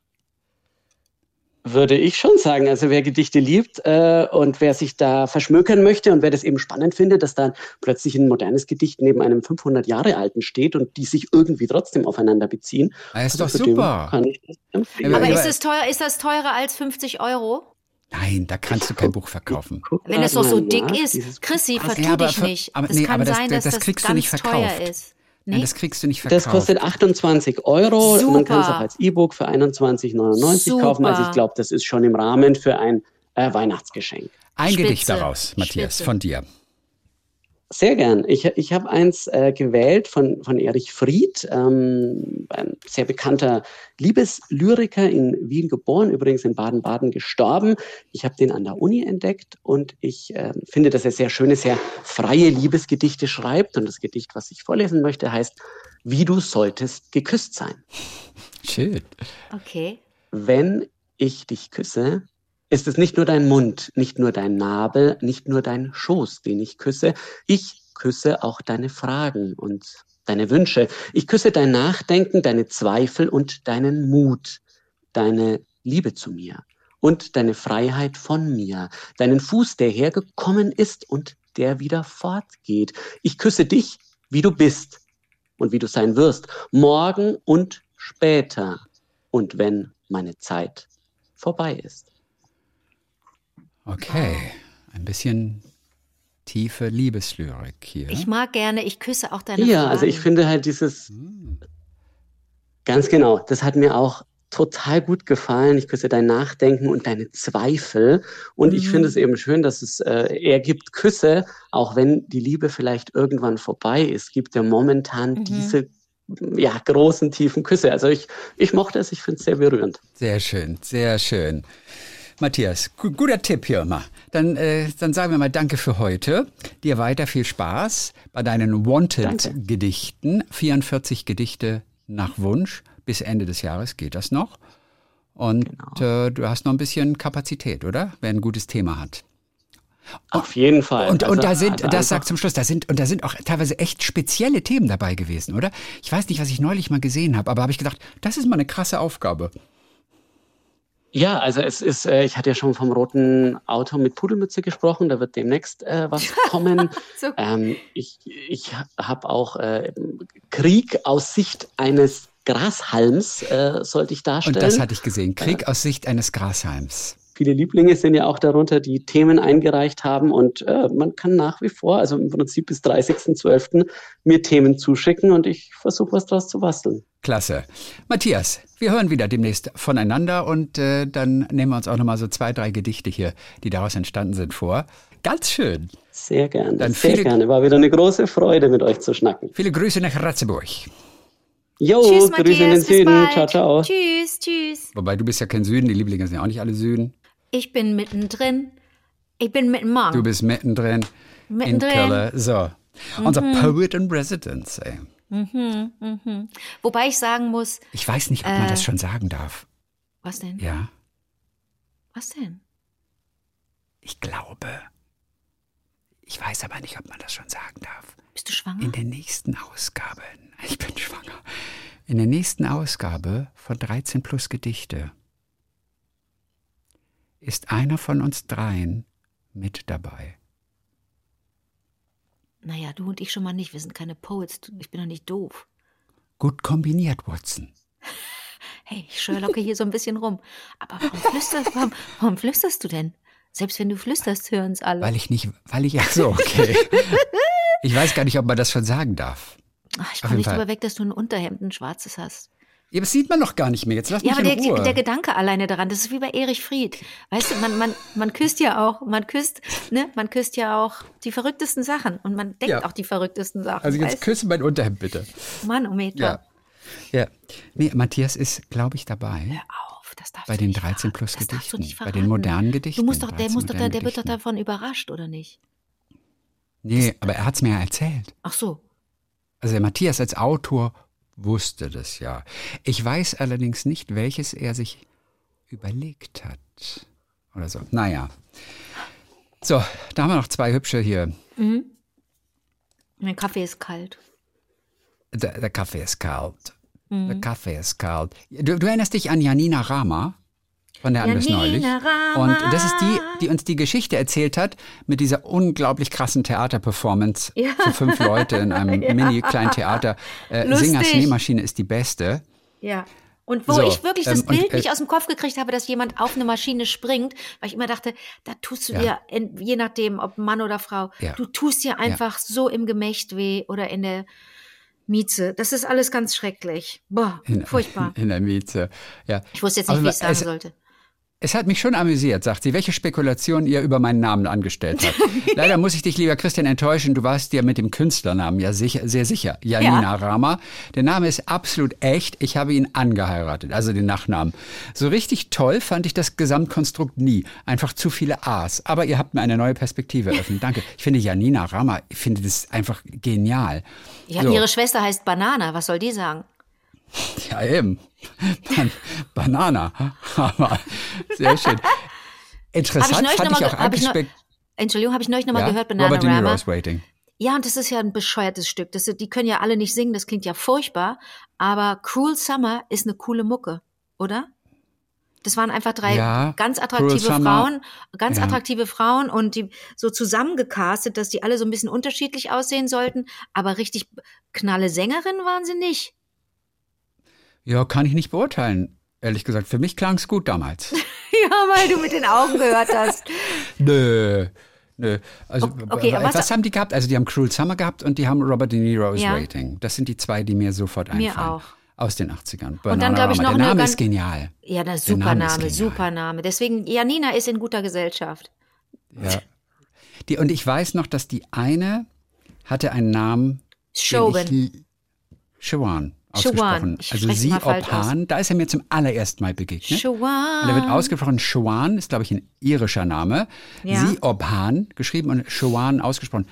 Würde ich schon sagen. Also wer Gedichte liebt äh, und wer sich da verschmökern möchte und wer das eben spannend findet, dass da plötzlich ein modernes Gedicht neben einem 500 Jahre alten steht und die sich irgendwie trotzdem aufeinander beziehen. Ah, ist Also doch super. Kann ich das empfehlen. Aber ist, es teuer, ist das teurer als 50 Euro? Nein, da kannst du kein Buch verkaufen. Wenn es doch so dick ist, Chrissy, Buch. vertu Ja, aber dich nicht. aber das nee, kann das- sein, das dass das, kriegst du ganz nicht teuer verkauft. Ist. Nein, Nee? das kriegst du nicht Das verkauft. kostet 28 Euro. Man kann es Super. auch als E-Book für 21,99 kaufen. Also ich Super. glaube, das ist schon im Rahmen für ein äh, Weihnachtsgeschenk. Ein Spitze, Gedicht daraus, Matthias, Spitze. von dir. Sehr gern. Ich, ich habe eins äh, gewählt von, von Erich Fried, ähm, ein sehr bekannter Liebeslyriker in Wien geboren, übrigens in Baden-Baden gestorben. Ich habe den an der Uni entdeckt und ich äh, finde, dass er sehr schöne, sehr freie Liebesgedichte schreibt. Und das Gedicht, was ich vorlesen möchte, heißt Wie du solltest geküsst sein. Schön. Okay. Wenn ich dich küsse, ist es nicht nur dein Mund, nicht nur dein Nabel, nicht nur dein Schoß, den ich küsse. Ich küsse auch deine Fragen und deine Wünsche. Ich küsse dein Nachdenken, deine Zweifel und deinen Mut, deine Liebe zu mir und deine Freiheit von mir, deinen Fuß, der hergekommen ist und der wieder fortgeht. Ich küsse dich, wie du bist und wie du sein wirst, morgen und später und wenn meine Zeit vorbei ist. Okay. Ein bisschen tiefe Liebeslyrik hier. Ich mag gerne, ich küsse auch deine Ja, Fragen. also ich finde halt dieses, ganz genau, das hat mir auch total gut gefallen. Ich küsse dein Nachdenken und deine Zweifel. Und ich Mhm. finde es eben schön, dass es, äh, er gibt Küsse, auch wenn die Liebe vielleicht irgendwann vorbei ist, gibt er momentan Mhm. diese ja, großen, tiefen Küsse. Also ich, ich mochte es, ich finde es sehr berührend. Sehr schön, sehr schön. Matthias, gu guter Tipp hier mal. Dann, äh, dann sagen wir mal Danke für heute. Dir weiter viel Spaß bei deinen Wanted-Gedichten. 44 Gedichte nach Wunsch. Bis Ende des Jahres geht das noch. Und äh, du hast noch ein bisschen Kapazität, oder? Wer ein gutes Thema hat. Auf jeden Fall. Und, und Also- da sind, also das sagt zum Schluss, da sind, und da sind auch teilweise echt spezielle Themen dabei gewesen, oder? Ich weiß nicht, was ich neulich mal gesehen habe, aber habe ich gedacht, das ist mal eine krasse Aufgabe. Ja, also es ist, äh, ich hatte ja schon vom roten Auto mit Pudelmütze gesprochen, da wird demnächst äh, was kommen. So. ähm, ich ich habe auch äh, Krieg aus Sicht eines Grashalms äh, sollte ich darstellen. Und das hatte ich gesehen. Krieg aus Sicht eines Grashalms. Viele Lieblinge sind ja auch darunter, die Themen eingereicht haben und äh, man kann nach wie vor, also im Prinzip bis 30.12. mir Themen zuschicken und ich versuche was draus zu basteln. Klasse. Matthias, wir hören wieder demnächst voneinander und äh, dann nehmen wir uns auch nochmal so zwei, drei Gedichte hier, die daraus entstanden sind, vor. Ganz schön. Sehr gerne, Dann sehr viele- gerne. War wieder eine große Freude, mit euch zu schnacken. Viele Grüße nach Ratzeburg. Jo, Tschüss, Grüße in den Matthias, bis Süden. bald. Ciao, ciao. Tschüss, tschüss. Wobei du bist ja kein Süden, die Lieblinge sind ja auch nicht alle Süden. Ich bin mittendrin. Ich bin mittendrin. Du bist mittendrin, in Mittendrin. Köln. So, unser Poet in Residence. Ey. Wobei ich sagen muss, Ich weiß nicht, ob man Äh. das schon sagen darf. was denn? Ja, Was denn? ich glaube. Ich weiß aber nicht, ob man das schon sagen darf. Bist du schwanger? In der nächsten Ausgabe, ich bin schwanger, in der nächsten Ausgabe von 13 plus Gedichte ist einer von uns dreien mit dabei. Naja, du und ich schon mal nicht. Wir sind keine Poets. Ich bin doch nicht doof. Gut kombiniert, Watson. Hey, ich Sherlocke hier so ein bisschen rum. Aber warum flüsterst, warum, warum flüsterst du denn? Selbst wenn du flüsterst, hören es alle. Weil ich nicht, weil ich, ach so, okay. Ich weiß gar nicht, ob man das schon sagen darf. Ach, ich komme nicht drüber weg, dass du ein Unterhemd, ein schwarzes hast. Ja, das sieht man noch gar nicht mehr. Jetzt lass Ja, mich aber in der, Ruhe. der Gedanke alleine daran, das ist wie bei Erich Fried. Weißt du, man, man, man küsst ja auch, man küsst, ne, man küsst ja auch die verrücktesten Sachen und man denkt Ja. auch die verrücktesten Sachen. also jetzt küsse mein Unterhemd bitte. Mann, oh Meter. Ja. Ja. Nee, Matthias ist, glaube ich, dabei. Hör auf, das darfst Bei du den nicht 13 plus. Das du Gedichten. Bei den modernen Gedichten. Du musst doch, der 13 muss doch, der, der wird doch davon überrascht, oder nicht? Nee, aber er hat es mir ja erzählt. Ach so. Also der Matthias als Autor wusste das ja. Ich weiß allerdings nicht, welches er sich überlegt hat. Oder so. Naja. So, da haben wir noch zwei hübsche hier. Mein Kaffee ist kalt. Der, der Kaffee ist kalt. Mhm. Der Kaffee ist kalt. Du, du erinnerst dich an Janina Rama von der Janina neulich. Und das ist die, die uns die Geschichte erzählt hat mit dieser unglaublich krassen Theaterperformance Ja. für fünf Leute in einem mini kleinen Theater. Äh. Singers Nähmaschine ist die beste. Ja. Und wo So, ich wirklich das ähm, und, Bild äh, nicht aus dem Kopf gekriegt habe, dass jemand auf eine Maschine springt, weil ich immer dachte, da tust du Ja. dir, in, je nachdem, ob Mann oder Frau, Ja. du tust dir einfach so im Gemächt weh oder in der Mieze. Das ist alles ganz schrecklich. Boah, In, furchtbar. In der Miete. Ja. Ich wusste jetzt Aber nicht, wie ich es sagen es- sollte. Es hat mich schon amüsiert, sagt sie, welche Spekulation ihr über meinen Namen angestellt habt. Leider muss ich dich, lieber Christian, enttäuschen. Du warst dir mit dem Künstlernamen ja sicher, sehr sicher. Janina Ja. Rama. Der Name ist absolut echt. Ich habe ihn angeheiratet, also den Nachnamen. So richtig toll fand ich das Gesamtkonstrukt nie. Einfach zu viele A's. Aber ihr habt mir eine neue Perspektive eröffnet. Danke. Ich finde Janina Rama, ich finde das einfach genial. Ja, So. ihre Schwester heißt Banana. Was soll die sagen? Ja, eben. Ban Banana. Aber sehr schön. Ich Interessant neulich fand ich auch ich angespeckt. Entschuldigung, habe ich neulich noch mal Ja? gehört, Banana Robert De Niro Rama. is waiting. Ja, und das ist ja ein bescheuertes Stück. Das, die können ja alle nicht singen, das klingt ja furchtbar. Aber Cruel Summer ist eine coole Mucke, oder? Das waren einfach drei Ja, ganz attraktive. Frauen, ganz Ja. attraktive Frauen und die so zusammengecastet, dass die alle so ein bisschen unterschiedlich aussehen sollten. Aber richtig knalle Sängerin waren sie nicht. Ja, kann ich nicht beurteilen. Ehrlich gesagt, für mich klang es gut damals. Ja, weil du mit den Augen gehört hast. Nö. Nö. Also, okay, was, was- haben die gehabt? Also, die haben Cruel Summer gehabt und die haben Robert De Niro is Ja. Waiting. Das sind die zwei, die mir sofort Mir einfallen. auch. Aus den 80ern. dann, glaub ich, noch Der Name ist genial. Ja, das Der super Name super Name. Deswegen, Janina ist in guter Gesellschaft. Ja. Die, und ich weiß noch, dass die eine hatte einen Namen. Shawan. Shawan. Ausgesprochen. Ich Also sie Opan, da ist er mir zum allerersten Mal begegnet. Shawan. Und er wird ausgesprochen Shawan, ist glaube ich ein irischer Name. Ja. Sie Obhan geschrieben und Shawan ausgesprochen.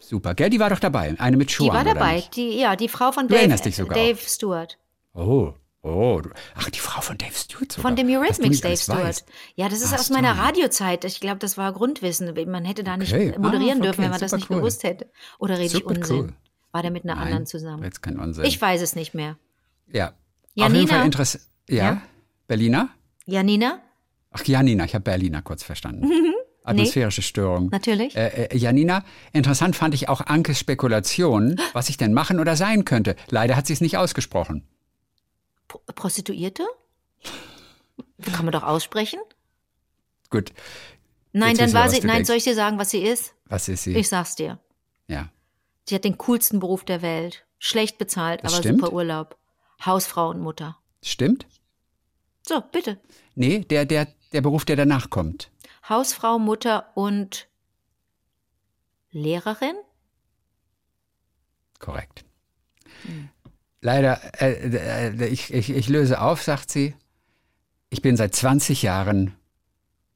Super, gell? Die war doch dabei. Eine mit Die Shawan. war dabei. Die, ja, die Frau von Du Dave, dich sogar Dave Stewart. Oh, oh. Ach, die Frau von Dave Stewart sogar. Von dem Eurythmics Dave Stewart. weißt. Ja, das ist Ach aus meiner Radiozeit. Ich glaube, das war Grundwissen. Man hätte da nicht Okay. moderieren Ah, dürfen, okay, wenn man das super nicht cool. gewusst hätte. Oder rede ich Unsinn? cool. War der mit einer Nein, anderen zusammen? Jetzt kein Unsinn. Ich weiß es nicht mehr. ja. Auf Janina? jeden Fall interessant. Ja? Ja? Berliner? Janina? Ach, Janina, ich habe Berliner kurz verstanden. Atmosphärische Störung. Natürlich. Äh, äh, Janina, interessant fand ich auch Ankes Spekulation, was ich denn machen oder sein könnte. Leider hat sie es nicht ausgesprochen. Pro- Prostituierte? Kann man doch aussprechen? Gut, Nein, Jetzt dann war sie. Nein, denkst. soll ich dir sagen, was sie ist? was ist sie? Ich sag's dir. Sie hat den coolsten Beruf der Welt. Schlecht bezahlt, Das aber stimmt? super Urlaub. Hausfrau und Mutter. Stimmt? So, bitte. Nee, der, der, der Beruf, der danach kommt. Hausfrau, Mutter und Lehrerin? Korrekt. Leider, äh, äh, ich, ich, ich löse auf, sagt sie. Ich bin seit 20 Jahren.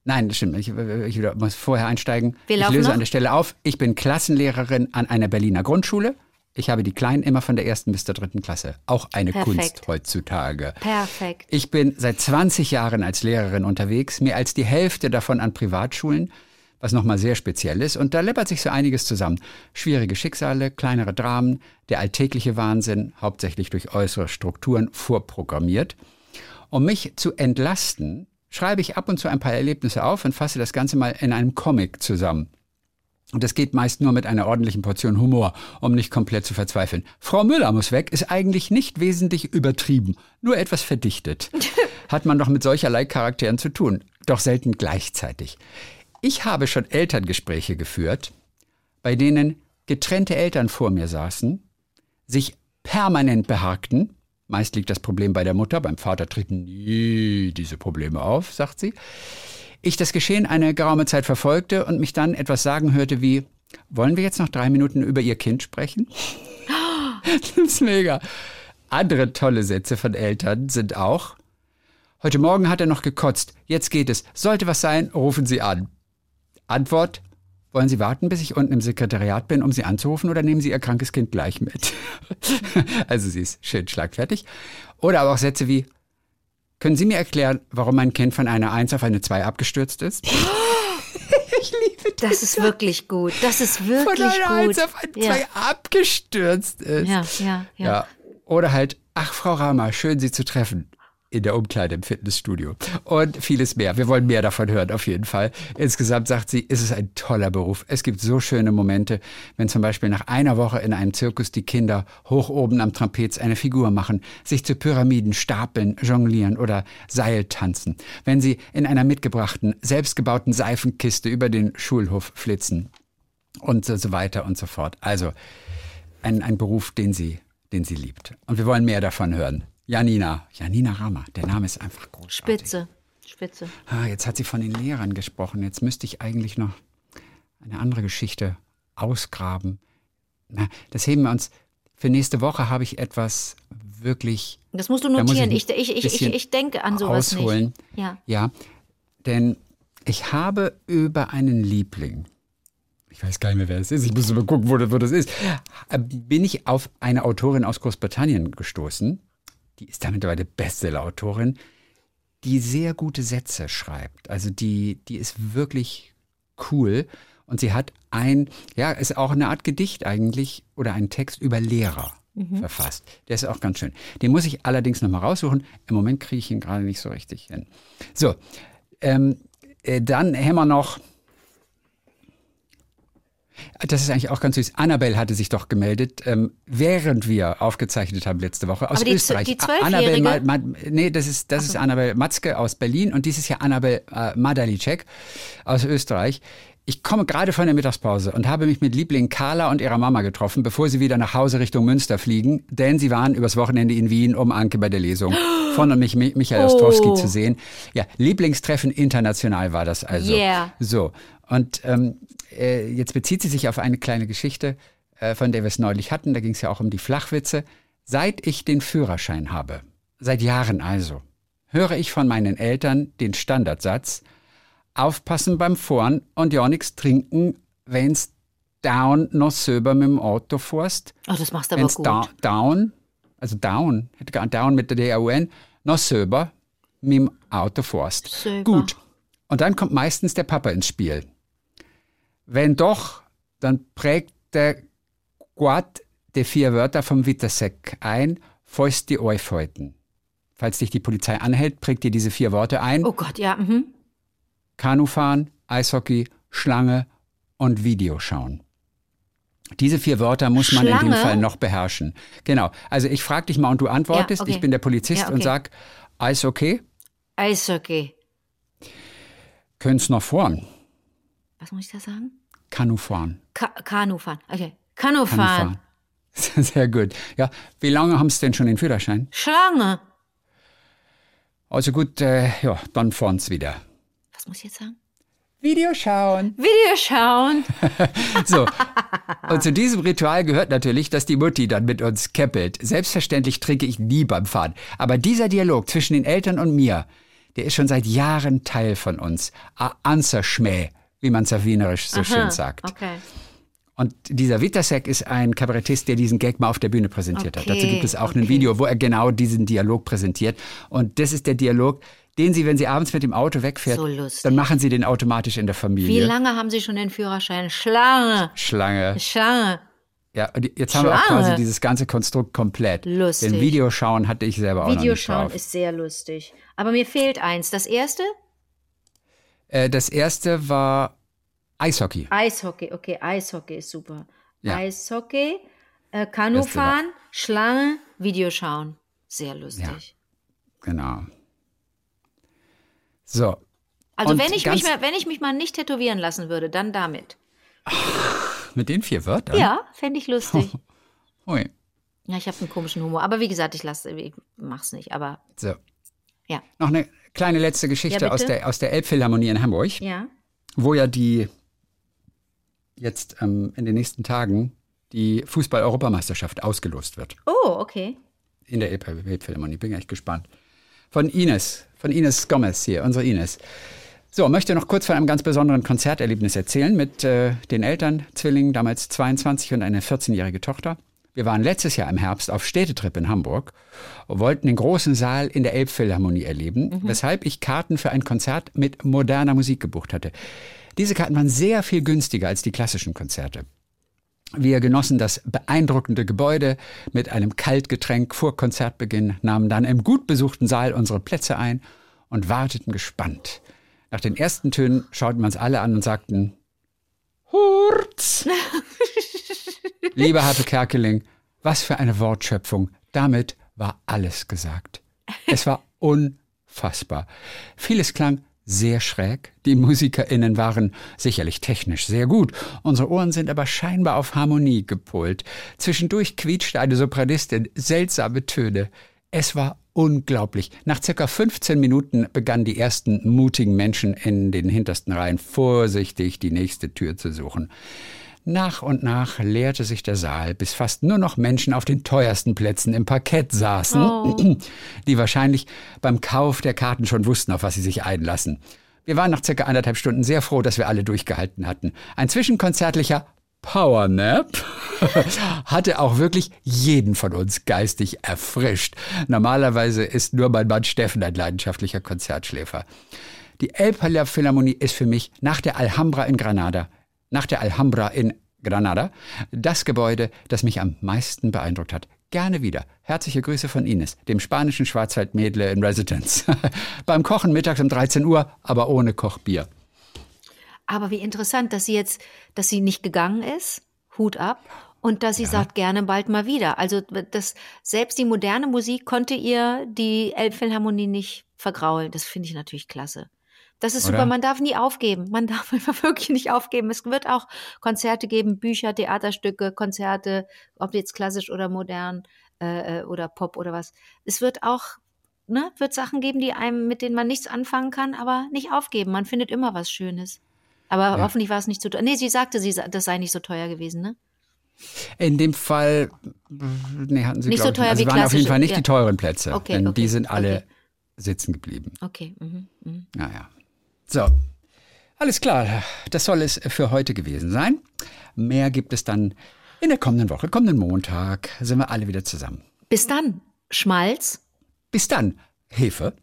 Nein, das stimmt. Ich, ich muss vorher einsteigen. Wir ich löse noch? an der Stelle auf. Ich bin Klassenlehrerin an einer Berliner Grundschule. Ich habe die Kleinen immer von der ersten bis zur dritten Klasse. Auch eine Perfekt. Kunst heutzutage. Perfekt. Ich bin seit 20 Jahren als Lehrerin unterwegs, mehr als die Hälfte davon an Privatschulen, was nochmal sehr speziell ist. Und da läppert sich so einiges zusammen. Schwierige Schicksale, kleinere Dramen, der alltägliche Wahnsinn, hauptsächlich durch äußere Strukturen vorprogrammiert. Um mich zu entlasten, schreibe ich ab und zu ein paar Erlebnisse auf und fasse das Ganze mal in einem Comic zusammen. Und das geht meist nur mit einer ordentlichen Portion Humor, um nicht komplett zu verzweifeln. Frau Müller muss weg ist eigentlich nicht wesentlich übertrieben, nur etwas verdichtet. Hat man doch mit solcherlei Charakteren zu tun, doch selten gleichzeitig. Ich habe schon Elterngespräche geführt, bei denen getrennte Eltern vor mir saßen, sich permanent beharkten. Meist liegt das Problem bei der Mutter, beim Vater treten nie diese Probleme auf, sagt sie ich das Geschehen eine geraume Zeit verfolgte und mich dann etwas sagen hörte wie, wollen wir jetzt noch drei Minuten über Ihr Kind sprechen? das ist mega. Andere tolle Sätze von Eltern sind auch, heute Morgen hat er noch gekotzt, jetzt geht es, sollte was sein, rufen Sie an. Antwort, wollen Sie warten, bis ich unten im Sekretariat bin, um Sie anzurufen, oder nehmen Sie Ihr krankes Kind gleich mit? also sie ist schön schlagfertig. Oder aber auch Sätze wie, können Sie mir erklären, warum mein Kind von einer 1 auf eine 2 abgestürzt ist? Das ist wirklich gut. Das ist Von wirklich einer 1 gut. auf eine ja. 2 abgestürzt ist. ja, ja, ja. Ja. Oder halt, ach Frau Rama, schön Sie zu treffen. In der Umkleide im Fitnessstudio. Und vieles mehr. Wir wollen mehr davon hören, auf jeden Fall. Insgesamt sagt sie, ist es ein toller Beruf. Es gibt so schöne Momente, wenn zum Beispiel nach einer Woche in einem Zirkus die Kinder hoch oben am Trapez eine Figur machen, sich zu Pyramiden stapeln, jonglieren oder Seil tanzen. Wenn sie in einer mitgebrachten, selbstgebauten Seifenkiste über den Schulhof flitzen. Und so weiter und so fort. Also, ein, ein Beruf, den sie, den sie liebt. Und wir wollen mehr davon hören. Janina, Janina Rama, der Name ist einfach großartig. Spitze. Spitze. Ah, jetzt hat sie von den Lehrern gesprochen. Jetzt müsste ich eigentlich noch eine andere Geschichte ausgraben. Na, das heben wir uns. Für nächste Woche habe ich etwas wirklich Das musst du muss notieren. ich Ich, ich, ich, ich, denke an sowas ausholen. nicht. Ja. Ja, denn ich habe über einen Liebling, ich weiß gar nicht mehr, wer es ist, ich muss mal gucken, wo das, wo das ist, äh, bin ich auf eine Autorin aus Großbritannien gestoßen. Die ist da mittlerweile Bestseller-Autorin, die sehr gute Sätze schreibt. Also die, die ist wirklich cool. Und sie hat ein, ja, ist auch eine Art Gedicht eigentlich oder ein Text über Lehrer verfasst. Der ist auch ganz schön. Den muss ich allerdings nochmal raussuchen. Im Moment kriege ich ihn gerade nicht so richtig hin. So, ähm, äh, dann haben wir noch. Das ist eigentlich auch ganz süß. Annabelle hatte sich doch gemeldet, ähm, während wir aufgezeichnet haben letzte Woche aus Aber die Österreich. die Annabelle? Ma, Ma, nee, das ist das ist Annabelle Matzke aus Berlin und dieses Jahr Annabelle äh, Madalicek aus Österreich. Ich komme gerade von der Mittagspause und habe mich mit Liebling Carla und ihrer Mama getroffen, bevor sie wieder nach Hause Richtung Münster fliegen, denn sie waren übers Wochenende in Wien, um Anke bei der Lesung von und mich Michael Ostrowski Oh. zu sehen. Ja, Lieblingstreffen international war das also. Yeah. So, und ähm, äh, jetzt bezieht sie sich auf eine kleine Geschichte, äh, von der wir es neulich hatten. Da ging es ja auch um die Flachwitze. Seit ich den Führerschein habe, seit Jahren also, höre ich von meinen Eltern den Standardsatz, aufpassen beim Fahren und ja nichts trinken, wenn's down noch selber mit dem Auto fährst. Oh, das machst du aber Wenn's gut. da, down, also down, down mit der D-A-U-N, noch selber mit dem Auto fährst. Selber. Gut. Und dann kommt meistens der Papa ins Spiel. Wenn doch, dann prägt der Quad die vier Wörter vom Witterseck ein, falls die euch halten. Falls dich die Polizei anhält, prägt dir diese vier Worte ein. Oh Gott, ja. Mhm. Kanufahren, Eishockey, Schlange und Video schauen. Diese vier Wörter muss man in dem Schlange? Fall noch beherrschen. Genau. Also ich frage dich mal und du antwortest. Ja, okay. Ich bin der Polizist Ja, und okay. sag, Eishockey, Eishockey. könnt's noch fahren. Was muss ich da sagen? Kanu fahren. Ka Kanu fahren. Okay. Kanu Kanu fahren. fahren. Sehr gut. Ja, wie lange haben Sie denn schon den Führerschein? Schlange. Also gut, äh, ja, dann fahren's wieder. Was muss ich jetzt sagen? Video schauen. Video schauen. So. Und zu diesem Ritual gehört natürlich, dass die Mutti dann mit uns keppelt. Selbstverständlich trinke ich nie beim Fahren. Aber dieser Dialog zwischen den Eltern und mir, der ist schon seit Jahren Teil von uns. A Anzerschmäh, wie man es auf Wienerisch so schön sagt. Okay. Und dieser Wittersek ist ein Kabarettist, der diesen Gag mal auf der Bühne präsentiert hat. Okay, Dazu gibt es auch ein okay. Video, wo er genau diesen Dialog präsentiert. Und das ist der Dialog, den Sie, wenn Sie abends mit dem Auto wegfährt, So dann machen Sie den automatisch in der Wie Familie. lange haben Sie schon den Führerschein? Schlange. Schlange. Schlange. Ja, und jetzt haben wir auch Schlange. quasi dieses ganze Konstrukt komplett. Lustig. Den Videoschauen hatte ich selber auch noch Video nicht schauen drauf. ist sehr lustig. Aber mir fehlt eins. Das erste? Äh, das erste war Eishockey. Eishockey. Okay, Eishockey ist super. Ja. Eishockey, äh, Kanu Beste war- fahren, Schlange, Video schauen. Sehr lustig. Genau. So, Also Und wenn ich, mich mal, wenn ich mich mal nicht tätowieren lassen würde, dann damit. mit den vier Wörtern? Ja, fände ich lustig. Ui. ja, ich habe einen komischen Humor. Aber wie gesagt, ich lasse, ich mach's nicht. Aber So. Ja. Noch eine kleine letzte Geschichte Ja, aus, der, aus der Elbphilharmonie in Hamburg, ja. wo ja die jetzt ähm, in den nächsten Tagen die Fußball-Europameisterschaft ausgelost wird. Oh, okay. in der Elb- Elbphilharmonie. Bin echt gespannt. Von Ines, von Ines Gomez hier, unsere Ines. So, möchte noch kurz von einem ganz besonderen Konzerterlebnis erzählen mit äh, den Eltern, Zwillingen, damals 22 und eine 14-jährige Tochter. Wir waren letztes Jahr im Herbst auf Städtetrip in Hamburg und wollten den großen Saal in der Elbphilharmonie erleben, weshalb ich Karten für ein Konzert mit moderner Musik gebucht hatte. Diese Karten waren sehr viel günstiger als die klassischen Konzerte. Wir genossen das beeindruckende Gebäude mit einem Kaltgetränk vor Konzertbeginn, nahmen dann im gut besuchten Saal unsere Plätze ein und warteten gespannt. Nach den ersten Tönen schauten wir uns alle an und sagten, Hurz! Lieber Harpe Kerkeling, was für eine Wortschöpfung. Damit war alles gesagt. Es war unfassbar. Vieles klang sehr schräg. Die MusikerInnen waren sicherlich technisch sehr gut. Unsere Ohren sind aber scheinbar auf Harmonie gepolt. Zwischendurch quietschte eine Sopranistin seltsame Töne. Es war unglaublich. Nach circa 15 Minuten begannen die ersten mutigen Menschen in den hintersten Reihen vorsichtig die nächste Tür zu suchen. Nach und nach leerte sich der Saal, bis fast nur noch Menschen auf den teuersten Plätzen im Parkett saßen, Oh. die wahrscheinlich beim Kauf der Karten schon wussten, auf was sie sich einlassen. Wir waren nach circa anderthalb Stunden sehr froh, dass wir alle durchgehalten hatten. Ein zwischenkonzertlicher Powernap hatte auch wirklich jeden von uns geistig erfrischt. Normalerweise ist nur mein Mann Steffen ein leidenschaftlicher Konzertschläfer. Die Elbphilharmonie Philharmonie ist für mich nach der Alhambra in Granada, nach der Alhambra in Granada, das Gebäude, das mich am meisten beeindruckt hat. Gerne wieder. Herzliche Grüße von Ines, dem spanischen Schwarzwaldmädle in Residence. Beim Kochen mittags um 13 Uhr, aber ohne Kochbier. Aber wie interessant, dass sie jetzt, dass sie nicht gegangen ist, Hut ab, und dass sie sagt, gerne bald mal wieder. Also das, selbst die moderne Musik konnte ihr die Elbphilharmonie nicht vergraulen. Das finde ich natürlich klasse. Das ist Oder? super, man darf nie aufgeben. Man darf einfach wirklich nicht aufgeben. Es wird auch Konzerte geben, Bücher, Theaterstücke, Konzerte, ob jetzt klassisch oder modern äh, äh, oder Pop oder was. Es wird auch, ne, wird Sachen geben, die einem, mit denen man nichts anfangen kann, aber nicht aufgeben. Man findet immer was Schönes. Aber Ja. hoffentlich war es nicht zu teuer. Nee, sie sagte, sie, das sei nicht so teuer gewesen, ne? In dem Fall, nee, hatten sie Nicht so teuer also wie waren auf jeden Fall nicht ja. die teuren Plätze, Okay, denn okay, die sind alle okay. sitzen geblieben. Okay. Mhm, mhm. Naja. So. Alles klar. Das soll es für heute gewesen sein. Mehr gibt es dann in der kommenden Woche, kommenden Montag, sind wir alle wieder zusammen. Bis dann, Schmalz. Bis dann, Hefe.